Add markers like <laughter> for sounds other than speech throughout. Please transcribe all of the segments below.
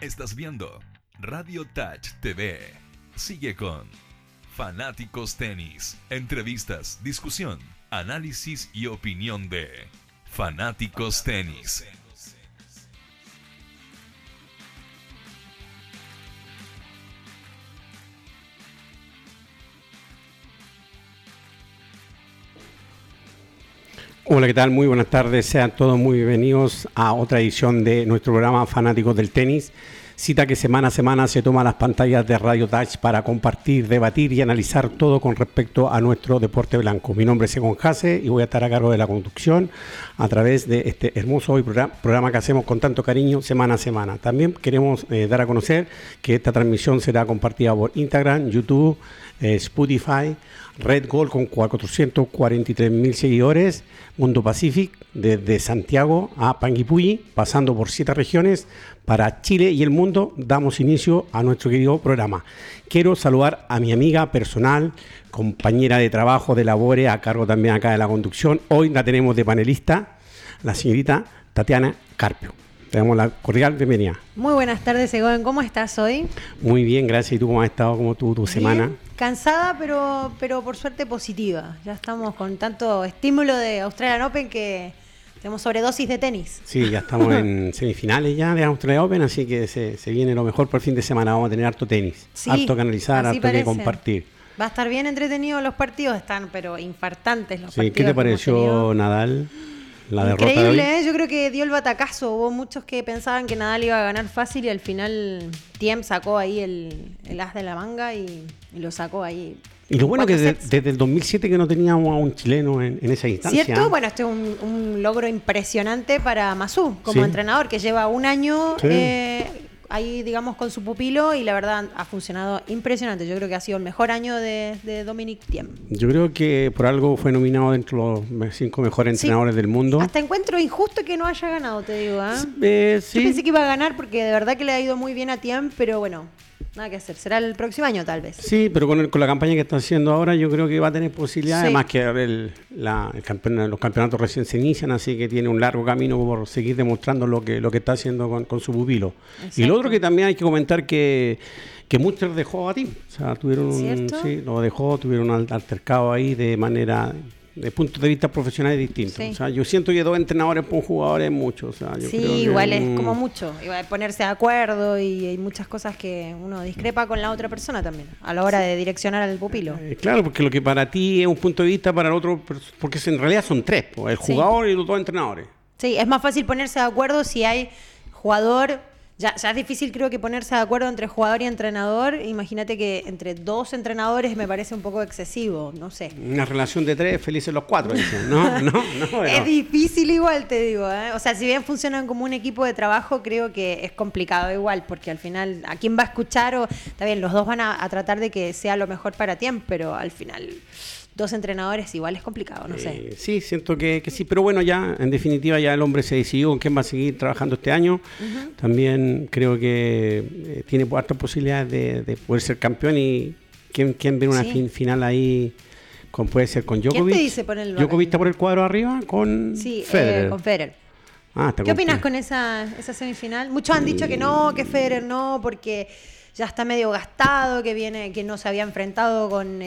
Estás viendo Radio Touch TV. Sigue con Fanáticos Tenis. Entrevistas, discusión, análisis y opinión de Fanáticos Tenis. Hola, ¿qué tal? Muy buenas tardes. Sean todos muy bienvenidos a otra edición de nuestro programa Fanáticos del Tenis. Cita que semana a semana se toma las pantallas de Radio Touch para compartir, debatir y analizar todo con respecto a nuestro deporte blanco. Mi nombre es Egon Jase y voy a estar a cargo de la conducción a través de este hermoso hoy programa que hacemos con tanto cariño semana a semana. También queremos eh, dar a conocer que esta transmisión será compartida por Instagram, YouTube, eh, Spotify, Red Gold con 443 mil seguidores, Mundo Pacific desde Santiago a Panguipulli, pasando por siete regiones para Chile y el mundo, damos inicio a nuestro querido programa. Quiero saludar a mi amiga personal, compañera de trabajo de labore, a cargo también acá de la conducción. Hoy la tenemos de panelista, la señorita Tatiana Carpio. Te damos la cordial bienvenida. Muy buenas tardes, Egon. ¿Cómo estás hoy? Muy bien, gracias. ¿Y tú cómo has estado? ¿Cómo tu, tu semana? Cansada, pero, pero por suerte positiva. Ya estamos con tanto estímulo de Australian Open que tenemos sobredosis de tenis. Sí, ya estamos en <laughs> semifinales ya de Australian Open, así que se, viene lo mejor por el fin de semana. Vamos a tener harto tenis, harto que analizar, harto que compartir. Va a estar bien entretenido los partidos, están pero infartantes los partidos. ¿Qué te pareció Nadal? Increíble, ¿eh? yo creo que dio el batacazo. Hubo muchos que pensaban que Nadal iba a ganar fácil y al final Tiem sacó ahí el, as de la manga y, lo sacó ahí. Y lo bueno que desde, el 2007 que no teníamos a un chileno en, esa instancia. ¿Cierto? Bueno, este es un, logro impresionante para Masú como entrenador, que lleva un año eh, ahí, digamos, con su pupilo y la verdad ha funcionado impresionante. Yo creo que ha sido el mejor año de, de Dominic Thiem. Yo creo que por algo fue nominado dentro de los cinco mejores entrenadores del mundo. Hasta encuentro injusto que no haya ganado, te digo. ¿ah? ¿eh? Yo pensé que iba a ganar porque de verdad que le ha ido muy bien a Thiem, pero bueno, Nada que hacer, será el próximo año tal vez. Sí, pero con, con la campaña que está haciendo ahora yo creo que va a tener posibilidades, además que el, la, los campeonatos recién se inician, así que tiene un largo camino por seguir demostrando lo que, lo que está haciendo con, su pupilo. Y lo otro que también hay que comentar que, que Munster dejó a ti, o sea, tuvieron, sí, lo dejó, tuvieron un altercado ahí de manera de puntos de vista profesionales distintos. O sea, yo siento que dos entrenadores por un jugador es mucho. O sea, yo sí, igual es como mucho. Igual ponerse de acuerdo y hay muchas cosas que uno discrepa con la otra persona también a la hora de direccionar al pupilo. Eh, claro, porque lo que para ti es un punto de vista, para el otro, porque en realidad son tres, el jugador y los dos entrenadores. Sí, es más fácil ponerse de acuerdo si hay jugador ya, es difícil creo que ponerse de acuerdo entre jugador y entrenador. Imagínate que entre dos entrenadores me parece un poco excesivo, no sé. Una relación de tres, felices los cuatro, dicen. No, <laughs> no, no. Es difícil igual, te digo. ¿eh? O sea, si bien funcionan como un equipo de trabajo, creo que es complicado igual, porque al final, ¿a quién va a escuchar? O, está bien, los dos van a, a tratar de que sea lo mejor para ti, pero al final dos entrenadores igual es complicado, no sé. Eh, sí, siento que, sí, pero bueno, ya en definitiva ya el hombre se decidió con quién va a seguir trabajando este año. También creo que eh, tiene hartas posibilidades de, poder ser campeón y quién, quién ve una final ahí. Con, puede ser con Djokovic. ¿Quién te dice ponerlo Djokovic está por el cuadro arriba con sí, eh, Federer. con Federer. Ah, ¿Qué opinas con esa, esa semifinal? Muchos han dicho que no, que Federer no, porque ya está medio gastado, que viene, que no se había enfrentado con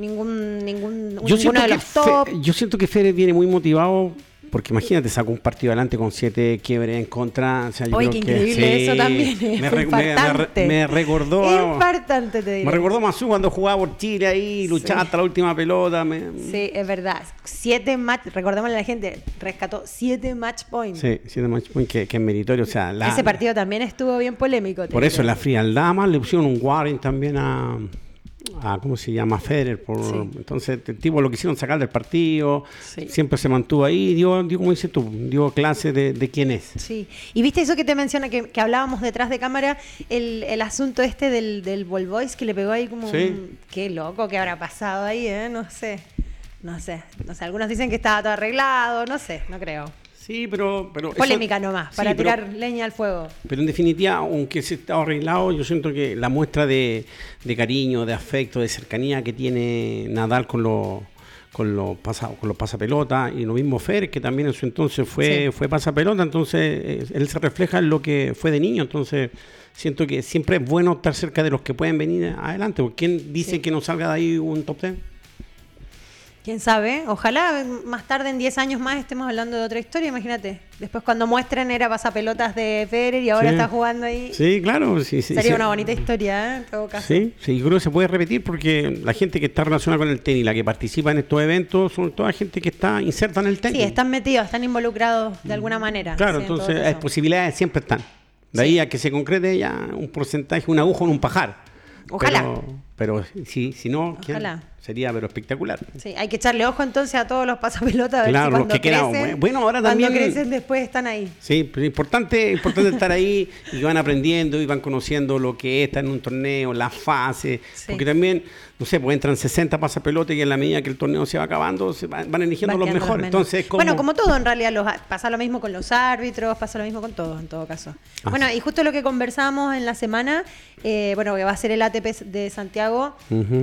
ningún, ningún yo de los top. yo siento que Federer viene muy motivado porque imagínate, sacó un partido adelante con siete quiebres en contra. O sea, yo Oye, qué increíble eso también. Me, me, me, recordó. Te Me recordó Masu cuando jugaba por Chile ahí, luchaba hasta la última pelota. Sí, es verdad. Siete match, recordémosle a la gente, rescató siete match points. Sí, siete match points que, que es meritorio. O sea, Ese partido también estuvo bien polémico. Por eso, la frialdad más le pusieron un warning también a a ¿cómo se llama? Federer. Por, Entonces, el tipo lo quisieron sacar del partido, siempre se mantuvo ahí, dio, dio como dices tú, dio clase de, quién es. Sí, y viste eso que te menciona, que, hablábamos detrás de cámara, el, el asunto este del, del ball voice que le pegó ahí como, qué loco que habrá pasado ahí, ¿eh? No sé. No sé, no sé, algunos dicen que estaba todo arreglado, no sé, no creo. Sí, pero... pero Polémica nomás, para tirar leña al fuego. Pero en definitiva, aunque se está arreglado, yo siento que la muestra de, cariño, de afecto, de cercanía que tiene Nadal con los con los pasa, con los pasapelotas y lo mismo Fer que también en su entonces fue Sí. fue pasapelota entonces eh, él se refleja en lo que fue de niño entonces siento que siempre es bueno estar cerca de los que pueden venir adelante porque quién dice Sí. que no salga de ahí un top 10 ¿Quién sabe? Ojalá más tarde, en 10 años más, estemos hablando de otra historia, imagínate. Después cuando muestren era pasapelotas de Federer y ahora Sí. está jugando ahí. sí claro sí, sí, Sería una bonita historia, ¿eh? en todo caso. Sí, sí, yo creo que se puede repetir porque la gente que está relacionada con el tenis, la que participa en estos eventos, son toda gente que está inserta en el tenis. Sí, están metidos, están involucrados de alguna manera. Claro, en entonces las posibilidades siempre están. De ahí a que se concrete ya un porcentaje, un agujo en un pajar. Ojalá. Pero, pero si, si no, sería pero espectacular. Sí, hay que echarle ojo entonces a todos los pasapelotas. A ver Claro, si los cuando que quedan- crecen, bueno, ahora cuando también- crecen después están ahí. Sí, pero importante, importante estar ahí y van aprendiendo y van conociendo lo que es estar en un torneo, las fases, Sí. porque también, no sé, pues entran 60 pasapelotes y en la medida que el torneo se va acabando, se van, van eligiendo Van los mejores. Entonces, como... Bueno, como todo en realidad, los, pasa lo mismo con los árbitros, pasa lo mismo con todos en todo caso. Ah, bueno, sí. y justo lo que conversamos en la semana, eh, bueno, que va a ser el ATP de Santiago,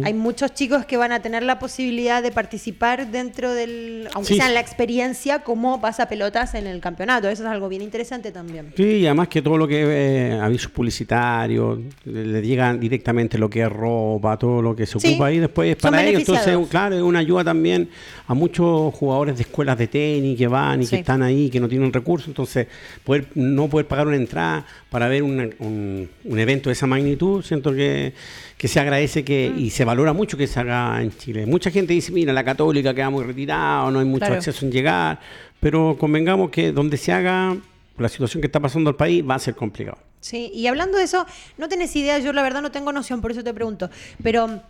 hay muchos chicos que van a tener la posibilidad de participar dentro del, aunque Sí. sea en la experiencia, como pasapelotas en el campeonato. Eso es algo bien interesante también. Sí, y además que todo lo que es eh, avisos publicitarios, le, le llegan directamente lo que es ropa, todo lo que se Sí, ocupa ahí después es para ellos. Entonces, claro, es una ayuda también a muchos jugadores de escuelas de tenis que van y Sí. que están ahí, que no tienen recursos. Entonces, poder no poder pagar una entrada para ver una- un, un evento de esa magnitud, siento que, que se agradece que Mm. y se valora mucho que se haga en Chile. Mucha gente dice, mira, la católica queda muy retirada, no hay mucho Claro. acceso en llegar, pero convengamos que donde se haga la situación que está pasando el país va a ser complicado. Sí, y hablando de eso, no tenés idea, yo la verdad no tengo noción, por eso te pregunto, pero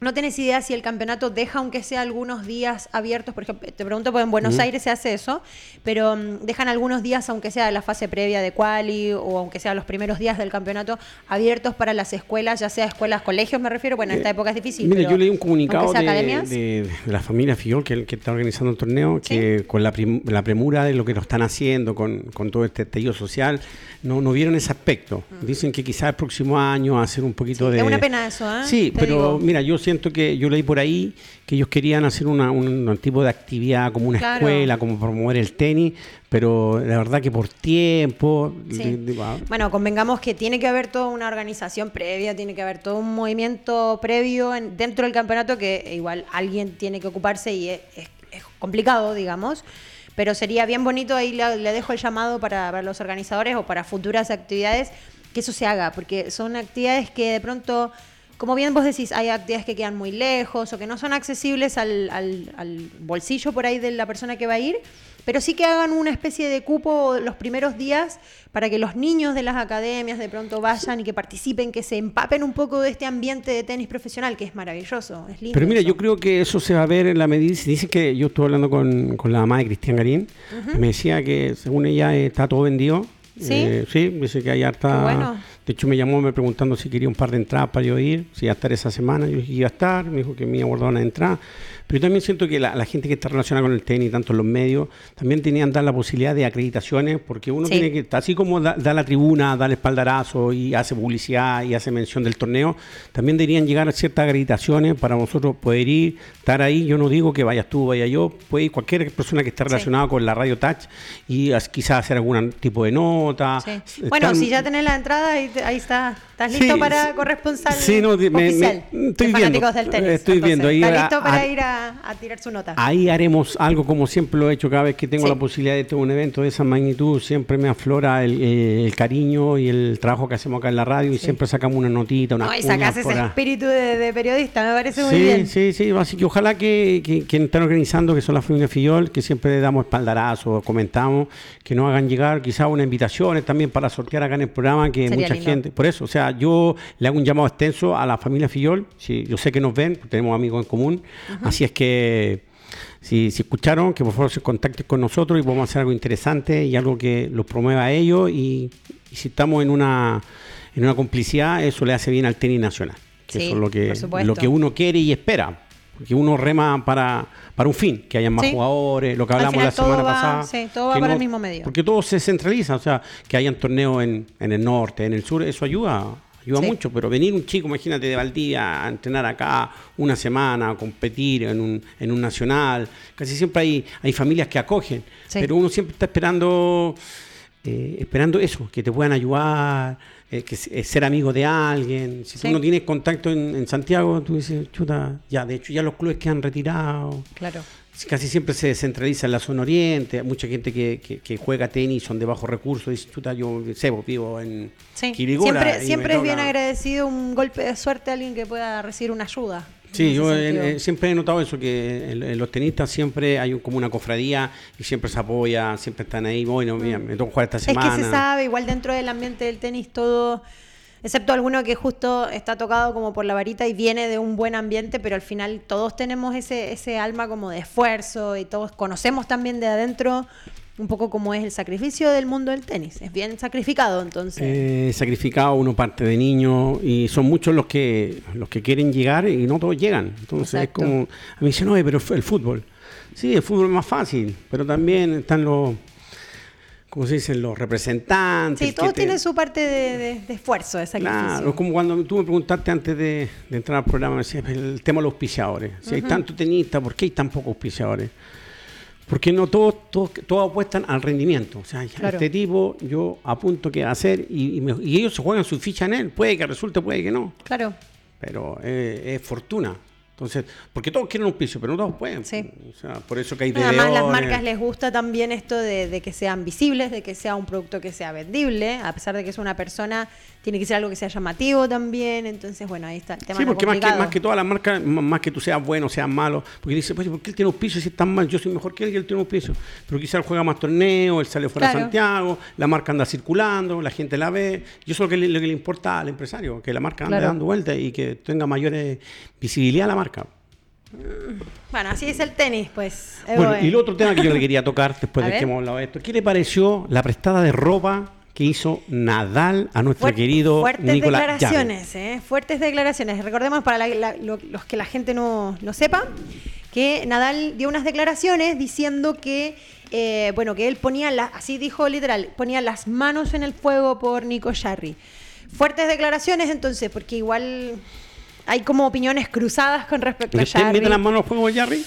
no tenés idea si el campeonato deja aunque sea algunos días abiertos, por ejemplo, te pregunto porque en Buenos Aires se hace eso, pero mm, dejan algunos días aunque sea la fase previa de quali o aunque sea los primeros días del campeonato abiertos para las escuelas, ya sea escuelas, colegios me refiero, bueno, en esta época es difícil. Eh, Mira, pero yo leí un comunicado de, la familia Fiol, que, que está organizando el torneo, que con la, prim- la premura de lo que lo están haciendo, con, con todo este estallido social, no, no vieron ese aspecto. Dicen que quizás el próximo año hacer un poquito Mm. Sí, de... es una pena eso, ¿eh? Sí, Te pero digo. mira, yo siento que yo leí por ahí que ellos querían hacer una- un, un tipo de actividad como una Claro. escuela, como promover el tenis, pero la verdad que por tiempo... Sí. de- de- ah, Bueno, convengamos que tiene que haber toda una organización previa, tiene que haber todo un movimiento previo en- dentro del campeonato que igual alguien tiene que ocuparse y es, es- es complicado, digamos. Pero sería bien bonito, ahí le, le dejo el llamado para, para los organizadores o para futuras actividades, que eso se haga, porque son actividades que de pronto, como bien vos decís, hay actividades que quedan muy lejos o que no son accesibles al, al- al bolsillo por ahí de la persona que va a ir, pero sí que hagan una especie de cupo los primeros días para que los niños de las academias de pronto vayan y que participen, que se empapen un poco de este ambiente de tenis profesional, que es maravilloso, es lindo. Pero mira, eso. yo creo que eso se va a ver en la medida. Dice que yo estuve hablando con, con la mamá de Cristian Garín. y Me decía que según ella eh, está todo vendido. ¿Sí? Eh, sí, dice que hay harta. Bueno. De hecho, me llamó me preguntando si quería un par de entradas para yo ir, si iba a estar esa semana. Yo dije que iba a estar. Me dijo que me iba a guardar una entrada. Pero yo también siento que la, la gente que está relacionada con el tenis, tanto en los medios, también tenían dar la posibilidad de acreditaciones, porque uno Sí. tiene que, así como da, da la tribuna, da el espaldarazo y hace publicidad y hace mención del torneo, también deberían llegar a ciertas acreditaciones para nosotros poder ir, estar ahí. Yo no digo que vayas tú, vaya yo, puede ir cualquier persona que esté relacionada con la Radio Touch y as- quizás hacer algún tipo de nota. Sí. Bueno, si ya tenés la entrada, ahí, está. ¿Estás listo Sí, para sí. corresponsal Sí, no, me- me- oficial estoy de viendo, del tenis? estoy viendo ahí ¿Está a- listo para a- ir a, a tirar su nota? Ahí haremos algo como siempre lo he hecho cada vez que tengo Sí. la posibilidad de tener un evento de esa magnitud. Siempre me aflora el, eh, el cariño y el trabajo que hacemos acá en la radio y siempre sacamos una notita, una no, y sacás ese espíritu de, de periodista, me parece muy Sí, bien. sí, sí, así que ojalá que, que, que están organizando, que son la familia Fillol, que siempre le damos espaldarazo, comentamos, que nos hagan llegar quizás unas invitaciones también para sortear acá en el programa, que Sería mucha lindo. gente, por eso, o sea, yo le hago un llamado extenso a la familia Fillol, si, yo sé que nos ven, tenemos amigos en común, así es que si, si escucharon, que por favor se contacten con nosotros y vamos a hacer algo interesante y algo que los promueva a ellos y, y si estamos en una, en una complicidad, eso le hace bien al tenis nacional, que Sí, eso es lo que, lo que uno quiere y espera. Porque uno rema para, para un fin, que haya más Sí. jugadores, lo que hablamos final la semana va- pasada. sí, todo va que para el mismo medio. Porque todo se centraliza, o sea, que hayan torneos en, en el norte, en el sur, eso ayuda ayuda Sí. mucho, pero venir un chico, imagínate, de Valdivia a entrenar acá una semana, a competir en un, en un nacional, casi siempre hay, hay familias que acogen, pero uno siempre está esperando, eh, esperando eso, que te puedan ayudar, eh, que eh, ser amigo de alguien. Si Sí. tú no tienes contacto en, en Santiago, tú dices, chuta, ya, de hecho ya los clubes que han retirado. Claro. Casi siempre se descentraliza en la zona oriente. Mucha gente que, que- que juega tenis, son de bajos recursos. Dice, chuta, yo sé, pues, vivo en Sí. Siempre, siempre es bien toca". agradecido un golpe de suerte a alguien que pueda recibir una ayuda. Sí, yo eh, eh, siempre he notado eso, que en, en los tenistas siempre hay un- como una cofradía y siempre se apoya, siempre están ahí. Bueno, mira, me toca jugar esta Mm. Es semana. que se sabe, igual dentro del ambiente del tenis todo, excepto alguno que justo está tocado como por la varita y viene de un buen ambiente, pero al final todos tenemos ese, ese alma como de esfuerzo y todos conocemos también de adentro un poco cómo es el sacrificio del mundo del tenis. Es bien sacrificado, entonces. Eh, sacrificado, uno parte de niño y son muchos los que los que quieren llegar y no todos llegan. Entonces Exacto. es como, a mí dicen, no, pero el fútbol. Sí, el fútbol es más fácil, pero también están los, ¿cómo se dicen? Los representantes. sí, todos te- tienen su parte de, de- de esfuerzo, de sacrificio. Claro, es como cuando tú me preguntaste antes de, de entrar al programa, me decías, el tema de los auspiciadores. Si hay tanto tenista, ¿por qué hay tan pocos auspiciadores? Porque no todos, todos, todos apuestan al rendimiento. O sea, Claro. este tipo yo apunto qué hacer y, y me- y ellos se juegan su ficha en él. Puede que resulte, puede que no. Claro. Pero eh, es fortuna. Entonces, porque todos quieren un piso, pero no todos pueden. Sí. O sea, por eso que hay Además, las marcas les gusta también esto de, de que sean visibles, de que sea un producto que sea vendible, a pesar de que es una persona, tiene que ser algo que sea llamativo también. Entonces, bueno, ahí está el tema. Sí, porque más que, más que todas las marcas, más que tú seas bueno, seas malo, porque dice, pues, ¿por qué él tiene un piso si es tan mal? Yo soy mejor que él y él tiene un piso. Pero quizás él juega más torneos, él sale fuera Claro. de Santiago, la marca anda circulando, la gente la ve. Y eso es lo que le, lo que le importa al empresario, que la marca ande Claro. dando vueltas y que tenga mayor eh, visibilidad a la marca. Bueno, así es el tenis, pues. Eh, Bueno, y el otro tema que yo le quería tocar después <laughs> de que hemos hablado de esto, ¿qué le pareció la prestada de ropa que hizo Nadal a nuestro Fuer- querido fuertes Nicolás declaraciones, ¿eh? fuertes declaraciones. Recordemos para la- la- lo- los que la gente no, no sepa que Nadal dio unas declaraciones diciendo que eh, bueno que él ponía la- así dijo literal ponía las manos en el fuego por Nico Jarry. Fuertes declaraciones entonces porque igual hay como opiniones cruzadas con respecto ¿Y a usted Jarry. mete las manos al fuego, Jarry?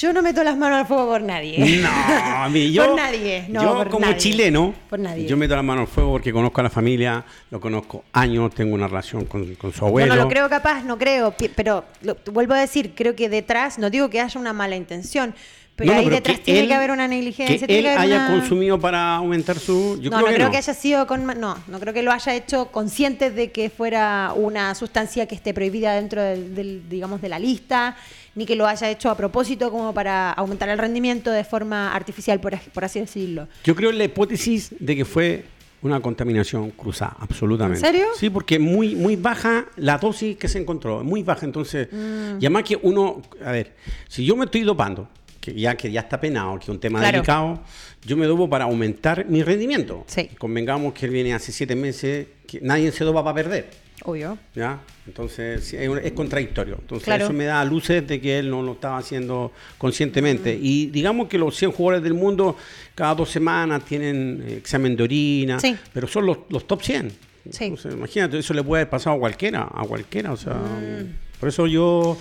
Yo no meto las manos al fuego por nadie. No, a mí <laughs> yo. Por nadie, no, yo por como nadie. chileno, Por nadie. yo meto las manos al fuego porque conozco a la familia, lo conozco años, tengo una relación con, con su Yo abuelo. no lo creo capaz, no creo, pero lo- vuelvo a decir, creo que detrás, no digo que haya una mala intención, pero No, ahí pero detrás tiene él- que haber una negligencia. Que tiene él que haber haya una- consumido para aumentar su. Yo no, creo no que creo no. que haya sido con. No, no creo que lo haya hecho consciente de que fuera una sustancia que esté prohibida dentro del, del, digamos, de la lista, ni que lo haya hecho a propósito como para aumentar el rendimiento de forma artificial, por así decirlo. Yo creo en la hipótesis de que fue una contaminación cruzada, absolutamente. ¿En serio? Sí, porque muy, muy baja la dosis que se encontró, muy baja. Entonces, Mm. y además que uno, a ver, si yo me estoy dopando, que ya, que ya está penado, que es un tema Claro. delicado, yo me dopo para aumentar mi rendimiento. Sí. Convengamos que él viene hace siete meses, que nadie se dopa para perder. Obvio. ¿Ya? Entonces es, es contradictorio. Entonces Claro. eso me da luces de que él no lo estaba haciendo conscientemente. Y digamos que los 100 jugadores del mundo cada dos semanas tienen eh, examen de orina, Sí. pero son los, los top 100. Sí. Entonces, imagínate, eso le puede haber pasado a cualquiera, a cualquiera. O sea, Mm. por eso yo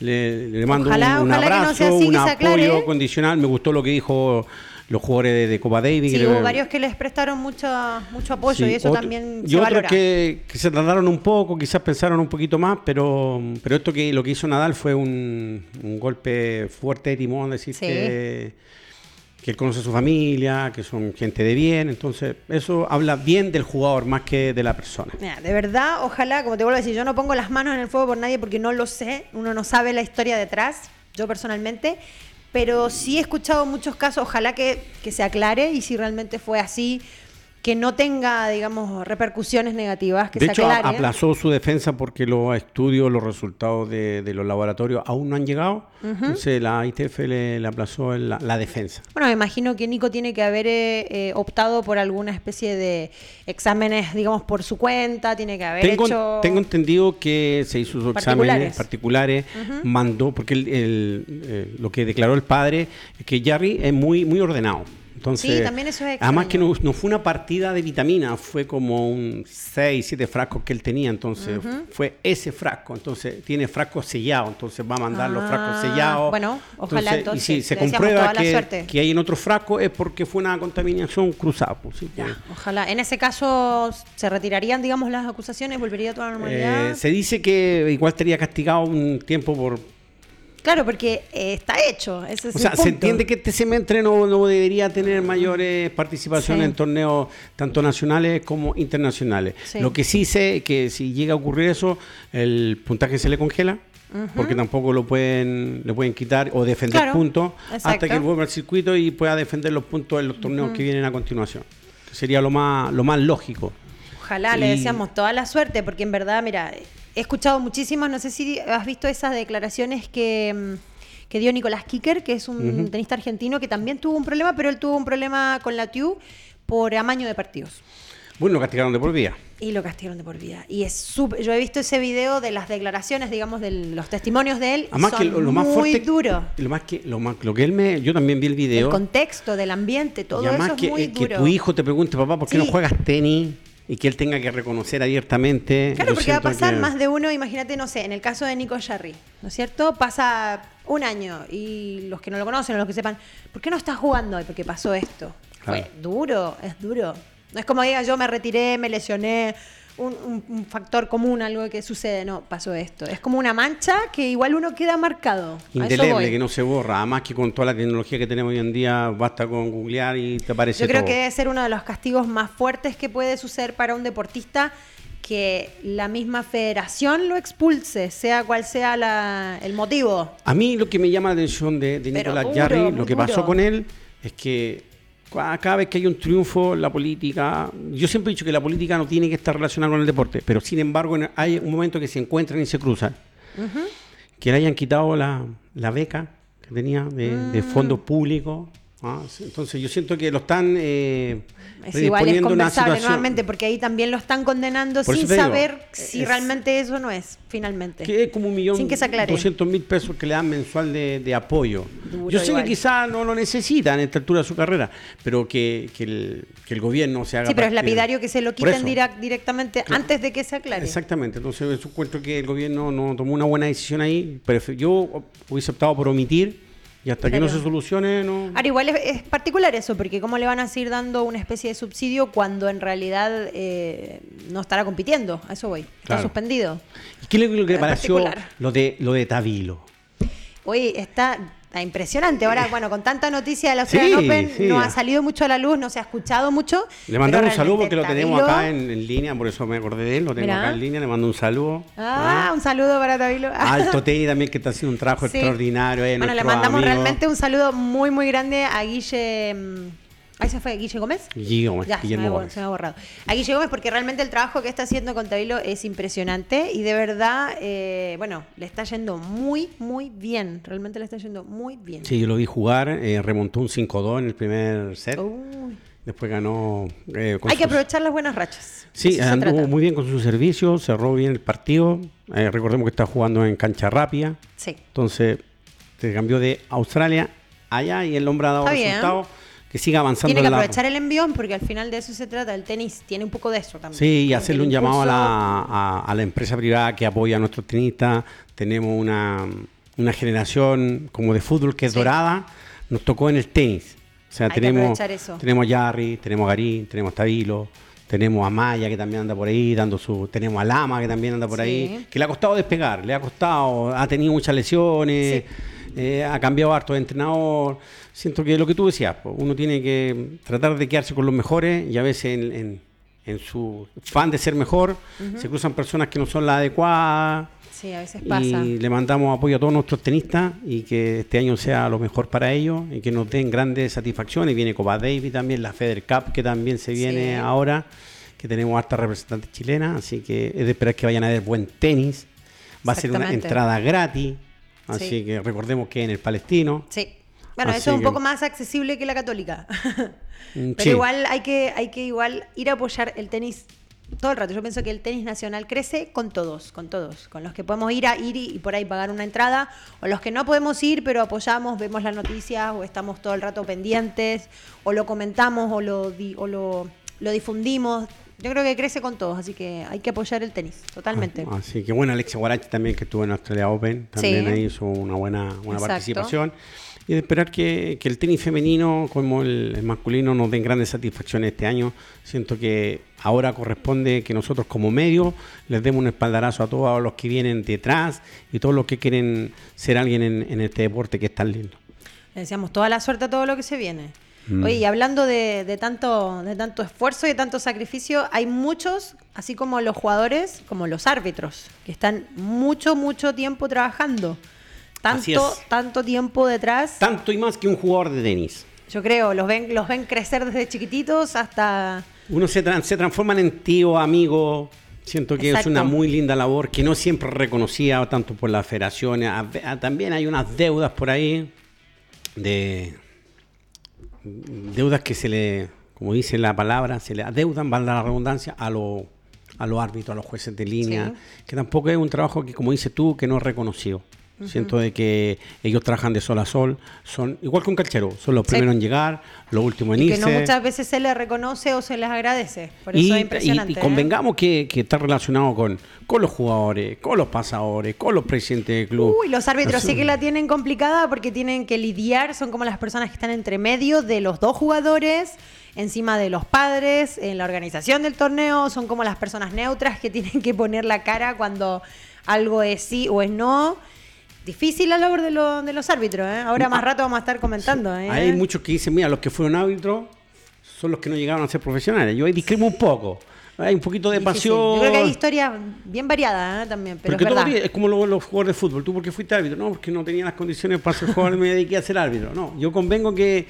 le, le mando Ojalá- un, un ojalá que no abrazo, así, un apoyo condicional. Me gustó lo que dijo los jugadores de, de Copa Davis. Sí, hubo varios que les prestaron mucho, mucho apoyo Sí, y eso otro- también y se otros valora. que, que se tardaron un poco, quizás pensaron un poquito más, pero, pero esto que lo que hizo Nadal fue un, un golpe fuerte de timón, decir Sí. Que, él conoce a su familia, que son gente de bien, entonces eso habla bien del jugador más que de la persona. De verdad, ojalá, como te vuelvo a decir, yo no pongo las manos en el fuego por nadie porque no lo sé, uno no sabe la historia detrás, yo personalmente, pero sí he escuchado muchos casos, ojalá que, que se aclare y si realmente fue así, que no tenga, digamos, repercusiones negativas, que de hecho, aplazó su defensa porque los estudios, los resultados de, de los laboratorios aún no han llegado. Entonces la ITF le, le aplazó la, la defensa. Bueno, me imagino que Nico tiene que haber eh, eh, optado por alguna especie de exámenes, digamos, por su cuenta, tiene que haber Tengo, hecho... tengo entendido que se hizo sus exámenes Particulares. mandó, porque el- el, eh, lo que declaró el padre es que Jarry es muy, muy ordenado. Entonces, Sí, también eso es además que no, no fue una partida de vitamina, fue como un 6, 7 frascos que él tenía, entonces fue ese frasco, entonces tiene frascos sellados, entonces va a mandar los frascos Ah, sellados. bueno, ojalá y entonces, si se comprueba toda la que, hay en otros frascos es porque fue una contaminación cruzada. pues, sí, pues. Ya, ojalá. En ese caso, ¿se retirarían, digamos, las acusaciones? ¿Volvería a toda la normalidad? Eh, se dice que igual estaría castigado un tiempo por... Claro, porque eh, está hecho. Ese es O sea, se entiende que este semestre no, no debería tener mayores participaciones Sí. en torneos tanto nacionales como internacionales. Sí. Lo que sí sé es que si llega a ocurrir eso, el puntaje se le congela. Porque tampoco lo pueden, le pueden quitar o defender Claro, puntos hasta que vuelva al circuito y pueda defender los puntos en los torneos que vienen a continuación. Sería lo más, lo más lógico. Ojalá, le deseamos toda la suerte, porque en verdad, mira, he escuchado muchísimas, no sé si has visto esas declaraciones que, mm, que dio Nicolás Kicker, que es un tenista argentino que también tuvo un problema, pero él tuvo un problema con la TIU por amaño de partidos. Bueno, lo castigaron de por vida. Y lo castigaron de por vida. Y es súper. Yo he visto ese video de las declaraciones, digamos, de los testimonios de él. Además son que lo, lo más muy fuerte, duro. Lo más que, lo más, lo que él me, yo también vi el video. El contexto del ambiente, todo y además eso es que, muy eh, que duro. tu hijo te pregunte, papá, ¿por qué no juegas tenis? Y que él tenga que reconocer abiertamente. Claro, porque va a pasar que- más de uno, imagínate, no sé, en el caso de Nico Jarry, ¿no es cierto? Pasa un año y los que no lo conocen o los que sepan, ¿por qué no estás jugando hoy? Porque pasó esto. Claro. Fue duro, es duro. No es como diga yo me retiré, me lesioné, un, un- un factor común, algo que sucede, no, pasó esto. Es como una mancha que igual uno queda marcado. Indeleble, que no se borra. Además que con toda la tecnología que tenemos hoy en día, basta con googlear y te aparece Yo creo todo. que debe ser uno de los castigos más fuertes que puede suceder para un deportista que la misma federación lo expulse, sea cual sea la- el motivo. A mí lo que me llama la atención de, de Nicolás muy lo que duro. pasó con él, es que cada vez que hay un triunfo la política, yo siempre he dicho que la política no tiene que estar relacionada con el deporte, pero sin embargo hay un momento que se encuentran y se cruzan. Que le hayan quitado la, la beca que tenía de, de Mm. fondos públicos. ¿Ah? Entonces yo siento que lo están eh, Es igual, es conversable nuevamente, porque ahí también lo están condenando Por sin digo, saber si es- realmente eso no es, finalmente. Que es como un millón Sin que se doscientos mil pesos que le dan mensual de, de apoyo. Duro Yo sé igual. que quizás no lo necesita en esta altura de su carrera, pero que, que el, que el gobierno se haga Sí, pero es lapidario que se lo quiten direct- directamente antes de que se aclare. Exactamente, entonces yo encuentro que el gobierno no tomó una buena decisión ahí. Pero yo hubiese optado por omitir y hasta que no se solucione, no. Ahora, igual es, es particular eso, porque ¿cómo le van a seguir dando una especie de subsidio cuando en realidad eh, no estará compitiendo? A eso voy. Está Claro. suspendido. ¿Y qué es lo que le pareció particular. lo de, lo de Tabilo? Oye, está, está impresionante. Ahora, bueno, con tanta noticia de la Australian Sí, Open, sí. no ha salido mucho a la luz, no se ha escuchado mucho. Le mandamos un saludo porque lo tenemos acá en, en línea, por eso me acordé de él, lo tengo Mirá. acá en línea, le mando un saludo. Ah, un saludo para Tabilo. Alto <laughs> Teni también que está haciendo un trabajo Sí. extraordinario. eh, Bueno, le mandamos amigo. realmente un saludo muy, muy grande a Guille. Ahí se fue Guille Gómez. Guille Gómez, Ya, se me, Guillermo Gómez. se me ha borrado. A Guille Gómez, porque realmente el trabajo que está haciendo con Tabilo es impresionante y de verdad, eh, bueno, le está yendo muy, muy bien. Realmente le está yendo muy bien. Sí, yo lo vi jugar, eh, remontó un 5-2 en el primer set, Uy. después ganó... eh, con Hay que aprovechar las buenas rachas. Sí, se anduvo muy bien con su servicio, cerró bien el partido. Eh, recordemos que está jugando en cancha rápida, Sí. entonces se cambió de Australia allá y el hombre ha dado resultados. Que siga avanzando Tiene que la- aprovechar el envión porque al final de eso se trata. El tenis tiene un poco de eso también. Sí, y hacerle un llamado a la, a, a la empresa privada que apoya a nuestros tenistas. Tenemos una, una generación como de fútbol que es Sí. dorada. Nos tocó en el tenis. O sea, Hay tenemos, tenemos a Jarry, tenemos a Garín, tenemos a Tabilo, tenemos a Maya que también anda por ahí, dando su, tenemos a Lama que también anda por Sí. ahí, que le ha costado despegar, le ha costado, ha tenido muchas lesiones, eh, ha cambiado harto de entrenador. Siento que lo que tú decías, pues, uno tiene que tratar de quedarse con los mejores y a veces en, en- en su fan de ser mejor se cruzan personas que no son las adecuadas. Sí, a veces pasa. Y le mandamos apoyo a todos nuestros tenistas y que este año sea lo mejor para ellos y que nos den grandes satisfacciones. Viene Copa Davis también, la Feder Cup que también se viene Sí. ahora, que tenemos hartas representantes chilenas, así que es de esperar que vayan a ver buen tenis. Va a ser una entrada gratis, así Sí. que recordemos que en el Palestino. Sí. Bueno, eso es un que- poco más accesible que la católica. <laughs> Mm, Pero sí. igual hay que, hay que igual ir a apoyar el tenis todo el rato. Yo pienso que el tenis nacional crece con todos, con todos, con los que podemos ir a ir y, por ahí pagar una entrada, o los que no podemos ir, pero apoyamos, vemos las noticias, o estamos todo el rato pendientes, o lo comentamos, o lo, o lo, lo difundimos. Yo creo que crece con todos, así que hay que apoyar el tenis, totalmente. Ah, así que bueno, Alexia Guarachi también que estuvo en Australia Open, también ahí hizo una buena, buena participación y de esperar que, el tenis femenino como el, masculino nos den grandes satisfacciones este año. Siento que ahora corresponde que nosotros como medio les demos un espaldarazo a todos los que vienen detrás y todos los que quieren ser alguien en, este deporte que es tan lindo. Le deseamos toda la suerte a todo lo que se viene. Mm. Oye, y hablando de, tanto, de tanto esfuerzo y de tanto sacrificio, hay muchos, así como los jugadores, como los árbitros, que están mucho, mucho tiempo trabajando tanto, tanto tiempo detrás. Tanto y más que un jugador de tenis. Yo creo, los ven, los ven crecer desde chiquititos hasta... Uno se, se transforman en tío, amigo. Siento que es una muy linda labor que no siempre reconocía tanto por la federación. también hay unas deudas por ahí de deudas que se le, como dice la palabra, se le adeudan, valga la redundancia, a los a los árbitros, a los jueces de línea, que tampoco es un trabajo que, como dices tú, que no es reconocido. Siento de que ellos trabajan de sol a sol, son igual que un calchero, son los primeros en llegar, los últimos en y irse. Que no muchas veces se les reconoce o se les agradece. Por eso es impresionante. Y, ¿eh? convengamos que, está relacionado con, con los jugadores, con los pasadores, con los presidentes del club. Uy, los árbitros sí que la tienen complicada porque tienen que lidiar, son como las personas que están entre medio de los dos jugadores encima de los padres, en la organización del torneo, son como las personas neutras que <laughs> tienen que poner la cara cuando algo es sí o es no. Difícil la labor de, de los árbitros, ¿eh? Ahora más rato vamos a estar comentando. ¿eh? Hay muchos que dicen, mira, los que fueron árbitros son los que no llegaron a ser profesionales. Yo ahí discrimo un poco. Hay un poquito de pasión. Yo creo que hay historias bien variadas ¿eh? también, pero, es, verdad. es como los, jugadores de fútbol. ¿Tú por qué fuiste árbitro? No, porque no tenía las condiciones para ser jugador y me dediqué a ser árbitro. No, yo convengo que,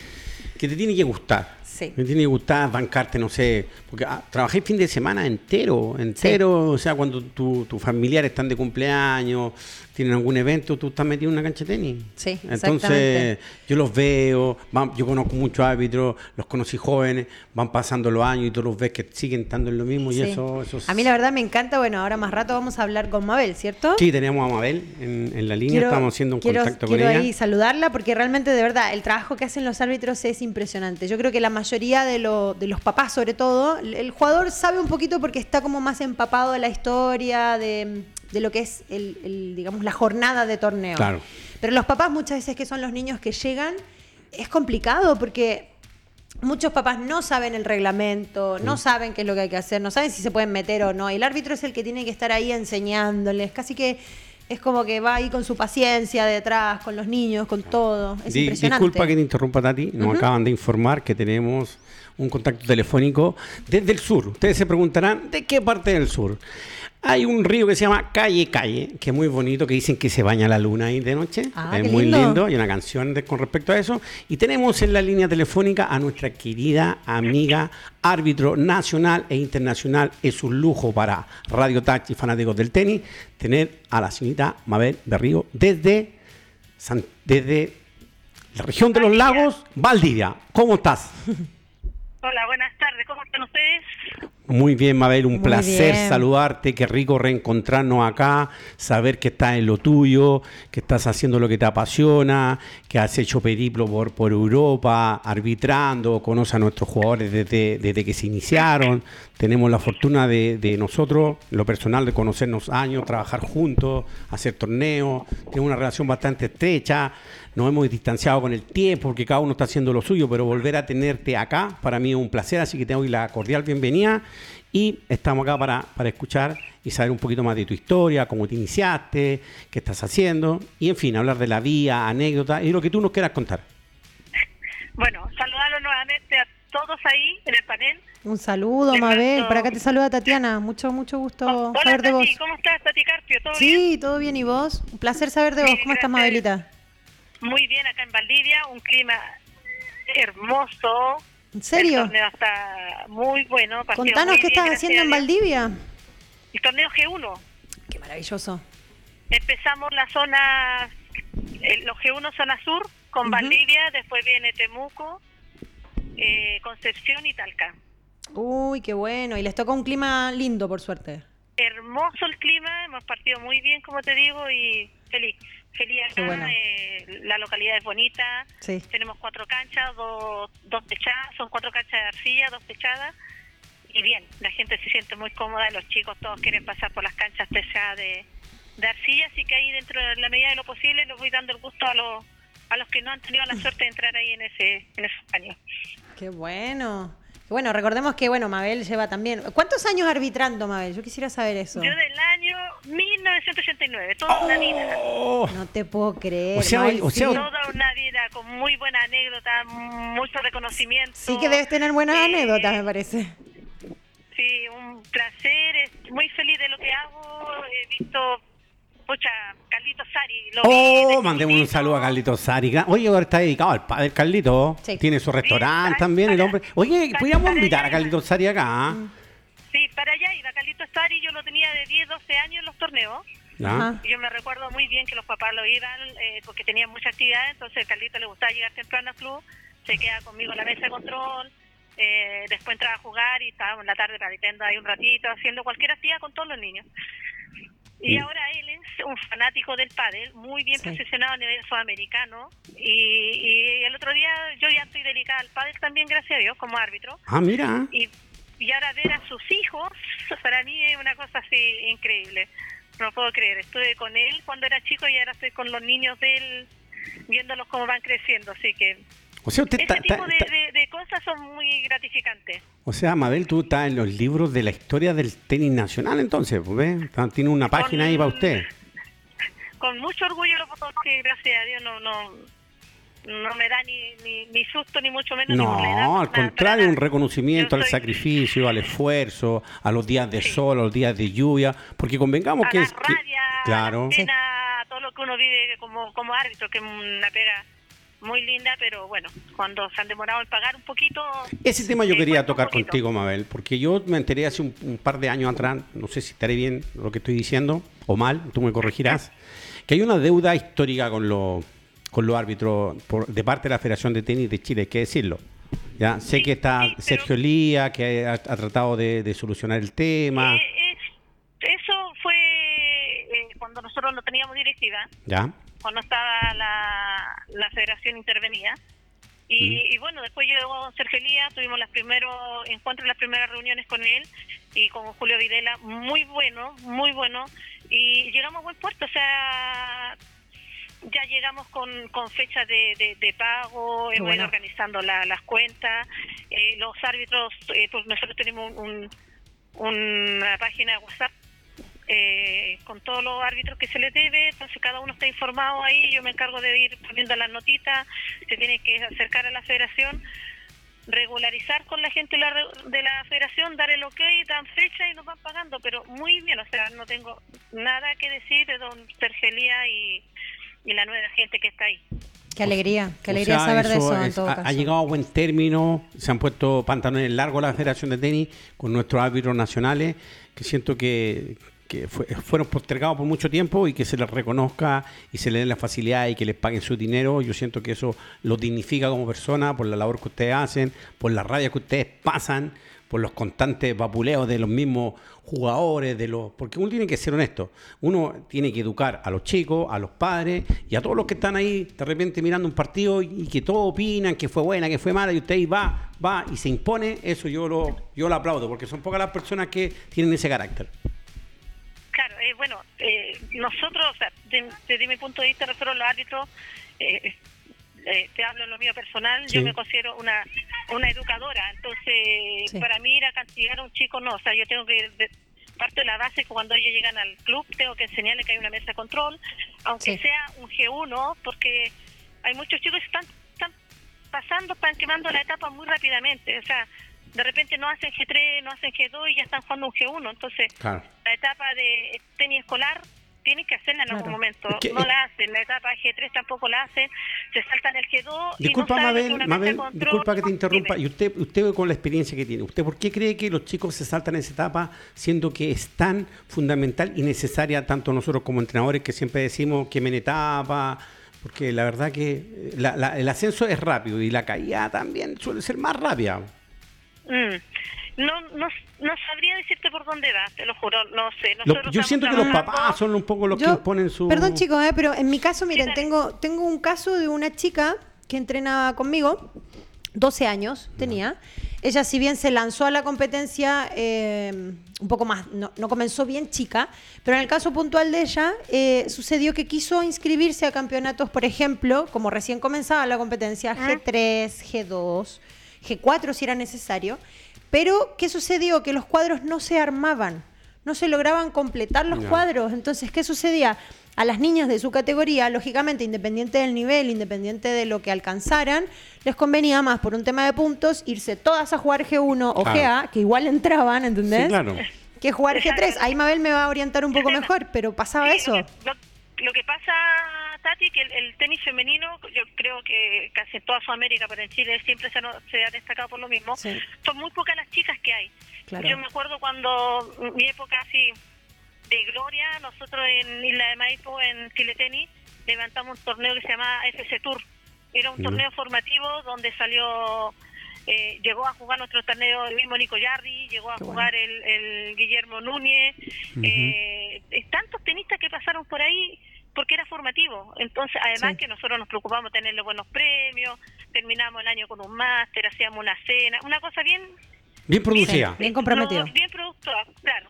que te tiene que gustar. Me tiene que gustar bancarte, no sé, porque ah, trabajé fin de semana entero, entero, o sea, cuando tus tu familiares están de cumpleaños, tienen algún evento, tú estás metido en una cancha de tenis. Sí, Entonces, yo los veo, yo conozco muchos árbitros, los conocí jóvenes, van pasando los años y tú los ves que siguen estando en lo mismo y eso, eso A mí la verdad me encanta, bueno, ahora más rato vamos a hablar con Mabel, ¿cierto? Sí, tenemos a Mabel en, la línea, estamos haciendo un contacto con ella. Quiero ahí saludarla porque realmente, de verdad, el trabajo que hacen los árbitros es impresionante. Yo creo que la mayoría de, de los papás, sobre todo, el jugador sabe un poquito porque está como más empapado de la historia, de, lo que es el, digamos, la jornada de torneo. Claro. Pero los papás muchas veces que son los niños que llegan, es complicado porque muchos papás no saben el reglamento, no saben qué es lo que hay que hacer, no saben si se pueden meter o no. Y el árbitro es el que tiene que estar ahí enseñándoles, casi que es como que va ahí con su paciencia detrás, con los niños, con todo. Es impresionante. Disculpa que te interrumpa, Tati. Nos acaban de informar que tenemos un contacto telefónico desde el sur. Ustedes se preguntarán, ¿de qué parte del sur? Hay un río que se llama Calle Calle, que es muy bonito, que dicen que se baña la luna ahí de noche. Ah, es muy lindo. Hay una canción con respecto a eso. Y tenemos en la línea telefónica a nuestra querida amiga, árbitro nacional e internacional. Es un lujo para Radio Touch y fanáticos del tenis tener a la señorita Mabel Berrío desde, desde la región de los lagos, Valdivia. ¿Cómo estás? <laughs> Hola, buenas tardes. ¿Cómo están ustedes? Muy bien, Mabel, un placer saludarte. Qué rico reencontrarnos acá, saber que estás en lo tuyo, que estás haciendo lo que te apasiona, que has hecho periplo por, por Europa, arbitrando, conoces a nuestros jugadores desde, desde que se iniciaron. Tenemos la fortuna de, de nosotros, lo personal, de conocernos años, trabajar juntos, hacer torneos. Tenemos una relación bastante estrecha nos hemos distanciado con el tiempo porque cada uno está haciendo lo suyo, pero volver a tenerte acá para mí es un placer, así que te doy la cordial bienvenida y estamos acá para, para escuchar y saber un poquito más de tu historia, cómo te iniciaste, qué estás haciendo y en fin, hablar de la vía, anécdotas y lo que tú nos quieras contar. Bueno, saludarlo nuevamente a todos ahí en el panel. Un saludo, Mabel. Para acá te saluda Tatiana. Mucho, mucho gusto oh, saber de vos. ¿Cómo estás, Tati Carpio? ¿Todo sí, todo bien. ¿Y vos? Un placer saber de vos. ¿Cómo estás, Mabelita? muy bien acá en Valdivia, un clima hermoso. ¿En serio? El torneo está muy bueno. Contanos qué estás haciendo en Valdivia. El torneo G1. Qué maravilloso. Empezamos la zona, los G1 zona sur, con Valdivia, después viene Temuco, eh, Concepción y Talca. Uy, qué bueno. Y les tocó un clima lindo, por suerte. Hermoso el clima, hemos partido muy bien, como te digo, y feliz. Feliz Qué acá, bueno. eh, la localidad es bonita, Sí. tenemos cuatro canchas, dos, dos techadas, son cuatro canchas de arcilla, dos techadas, y bien, la gente se siente muy cómoda, los chicos todos quieren pasar por las canchas techadas de, de arcilla, así que ahí dentro de la medida de lo posible les voy dando el gusto a los a los que no han tenido la <laughs> suerte de entrar ahí en ese en esos años. Qué bueno. Bueno, recordemos que, bueno, Mabel lleva también... ¿Cuántos años arbitrando, Mabel? Yo quisiera saber eso. Yo del año 1989, toda una vida. Oh, No te puedo creer. O sea, Mabel, o sea, sí. Toda una vida con muy buena anécdota, mucho reconocimiento. Sí que debes tener buenas Eh, anécdotas, me parece. Sí, un placer, es muy feliz de lo que hago. He visto, pucha, Carlitos Sari. Lo oh de mandemos un saludo a Carlitos Sari. Oye, ahora está dedicado al padre Carlito. Sí. Tiene su restaurante para- también, el para- hombre. Oye, para- podríamos para invitar a allá. Carlitos Sari acá. Sí, para allá iba Carlitos Sari, yo lo tenía de 10, 12 años en los torneos. Ajá. Yo me recuerdo muy bien que los papás lo iban eh, porque tenían mucha actividad, entonces a Carlito le gustaba llegar temprano al club, se queda conmigo en la mesa de control, eh, después entraba a jugar y estábamos en la tarde radicando ahí un ratito, haciendo cualquier actividad con todos los niños. Y ahora él es un fanático del pádel, muy bien Sí. posicionado a nivel sudamericano. Y, y el otro día yo ya estoy dedicada al pádel también, gracias a Dios, como árbitro. Ah, mira. Y, y ahora ver a sus hijos, <laughs> para mí es una cosa así increíble. No puedo creer. Estuve con él cuando era chico y ahora estoy con los niños de él, viéndolos cómo van creciendo. Así que O sea, usted ese está, tipo de, está- de- de cosas son muy gratificantes. O sea, Mabel, tú estás en los libros de la historia del tenis nacional, entonces, pues, ¿ves? Está- Tiene una página ahí para usted. <laughs> Con mucho orgullo decir, gracias a Dios, no no no me da ni, ni, ni susto, ni mucho menos. ni por la edad, No, al nada, contrario, un nada. reconocimiento Yo al soy- sacrificio, al esfuerzo, a los días de Sí. sol, a los días de lluvia, porque convengamos a que la es que- rabia, claro, a la pena, todo lo que uno vive como, como árbitro, que es una pega muy linda, pero bueno, cuando se han demorado en pagar un poquito... ese tema yo quería tocar contigo, Mabel, porque yo me enteré hace un, un par de años atrás, no sé si estaré bien lo que estoy diciendo o mal, tú me corregirás, que hay una deuda histórica con los con los árbitros por, de parte de la Federación de Tenis de Chile, hay que decirlo. Ya sé Sí, que está sí, Sergio Lía, que ha, ha tratado de, de solucionar el tema, Eh, es- eso fue eh, cuando nosotros no teníamos directiva, ¿ya? Cuando estaba la, la federación intervenida. Y, y bueno, después llegó Sergio Elías, tuvimos los primeros encuentros, las primeras reuniones con él y con Julio Videla, muy bueno, muy bueno. Y llegamos a buen puerto, o sea, ya llegamos con, con fechas de, de, de pago, hemos bueno. ido organizando la- las cuentas, eh, los árbitros, eh, pues nosotros tenemos un, un- una página de WhatsApp eh, con todos los árbitros que se les debe, entonces cada uno está informado ahí, yo me encargo de ir poniendo las notitas, se tienen que acercar a la federación, regularizar con la gente de la, re- de la federación, dar el ok, dan fecha y nos van pagando, pero muy bien, o sea, no tengo nada que decir de don Sergelía y, y la nueva gente que está ahí. Qué alegría, qué O alegría sea, saber de eso eso en es- todo ha, caso. ha llegado a buen término, se han puesto pantalones largos la Federación de Tenis con nuestros árbitros nacionales, que siento que, que fue- fueron postergados por mucho tiempo y que se les reconozca y se les den la facilidad y que les paguen su dinero. Yo siento que eso los dignifica como persona por la labor que ustedes hacen, por la rabia que ustedes pasan, por los constantes vapuleos de los mismos jugadores, de los porque uno tiene que ser honesto. Uno tiene que educar a los chicos, a los padres y a todos los que están ahí de repente mirando un partido y, que todos opinan que fue buena, que fue mala y usted va, va y se impone, eso yo lo yo lo aplaudo porque son pocas las personas que tienen ese carácter. Eh, bueno, eh, nosotros, o sea, de- desde mi punto de vista, nosotros los árbitros, eh, eh, te hablo en lo mío personal, Sí. yo me considero una una educadora, entonces Sí. para mí ir a castigar a un chico no, o sea, yo tengo que, de- parte de la base que cuando ellos llegan al club, tengo que enseñarle que hay una mesa de control, aunque Sí. sea un G1, porque hay muchos chicos que están, están pasando, están quemando la etapa muy rápidamente, o sea, de repente no hacen G3, no hacen G2 y ya están jugando un G1, entonces Claro. la etapa de tenis escolar tienen que hacerla en algún momento. No la hacen, la etapa G3 tampoco la hacen, se saltan el G2 Disculpa, y no Mabel, una Mabel, control. disculpa que te interrumpa. Dime. Y usted, usted con la experiencia que tiene, ¿usted por qué cree que los chicos se saltan esa etapa, siendo que es tan fundamental y necesaria tanto nosotros como entrenadores que siempre decimos que en etapa? Porque la verdad que eh, la- la- el ascenso es rápido y la caída también suele ser más rápida. Mm. No, no, no sabría decirte por dónde va, te lo juro, no sé. Lo- yo siento que los papás son un poco los que imponen su... Perdón chicos, eh, pero en mi caso, miren, tengo, tengo un caso de una chica que entrenaba conmigo, 12 años tenía. Ella si bien se lanzó a la competencia eh, un poco más, no, no comenzó bien chica, pero en el caso puntual de ella eh, sucedió que quiso inscribirse a campeonatos, por ejemplo, como recién comenzaba la competencia, G3, G2, G4 si era necesario, pero ¿qué sucedió? Que los cuadros no se armaban, no se lograban completar los cuadros. Entonces, ¿qué sucedía? A las niñas de su categoría, lógicamente, independiente del nivel, independiente de lo que alcanzaran, les convenía más por un tema de puntos irse todas a jugar G1 o Claro. GA, que igual entraban, ¿entendés? Sí, claro. Que jugar G3. Exacto. Ahí Mabel me va a orientar un poco mejor, pero pasaba Sí, eso. Lo que, lo- lo que pasa, Que el, el tenis femenino, yo creo que casi en toda Sudamérica, pero en Chile siempre se, ha- se ha destacado por lo mismo, Sí. son muy pocas las chicas que hay. Claro. Yo me acuerdo cuando mi época así de gloria, nosotros en Isla de Maipo, en Chile Tenis, levantamos un torneo que se llama FC Tour. Era un Ya. torneo formativo donde salió, eh, llegó a jugar nuestro torneo el mismo Nico Yarri, llegó a Qué jugar el, el Guillermo Núñez, eh, tantos tenistas que pasaron por ahí porque era formativo. Entonces, además Sí. que nosotros nos preocupamos de tenerle buenos premios, terminamos el año con un máster, hacíamos una cena, una cosa bien Bien producida. Bien comprometido. no, bien productora, claro.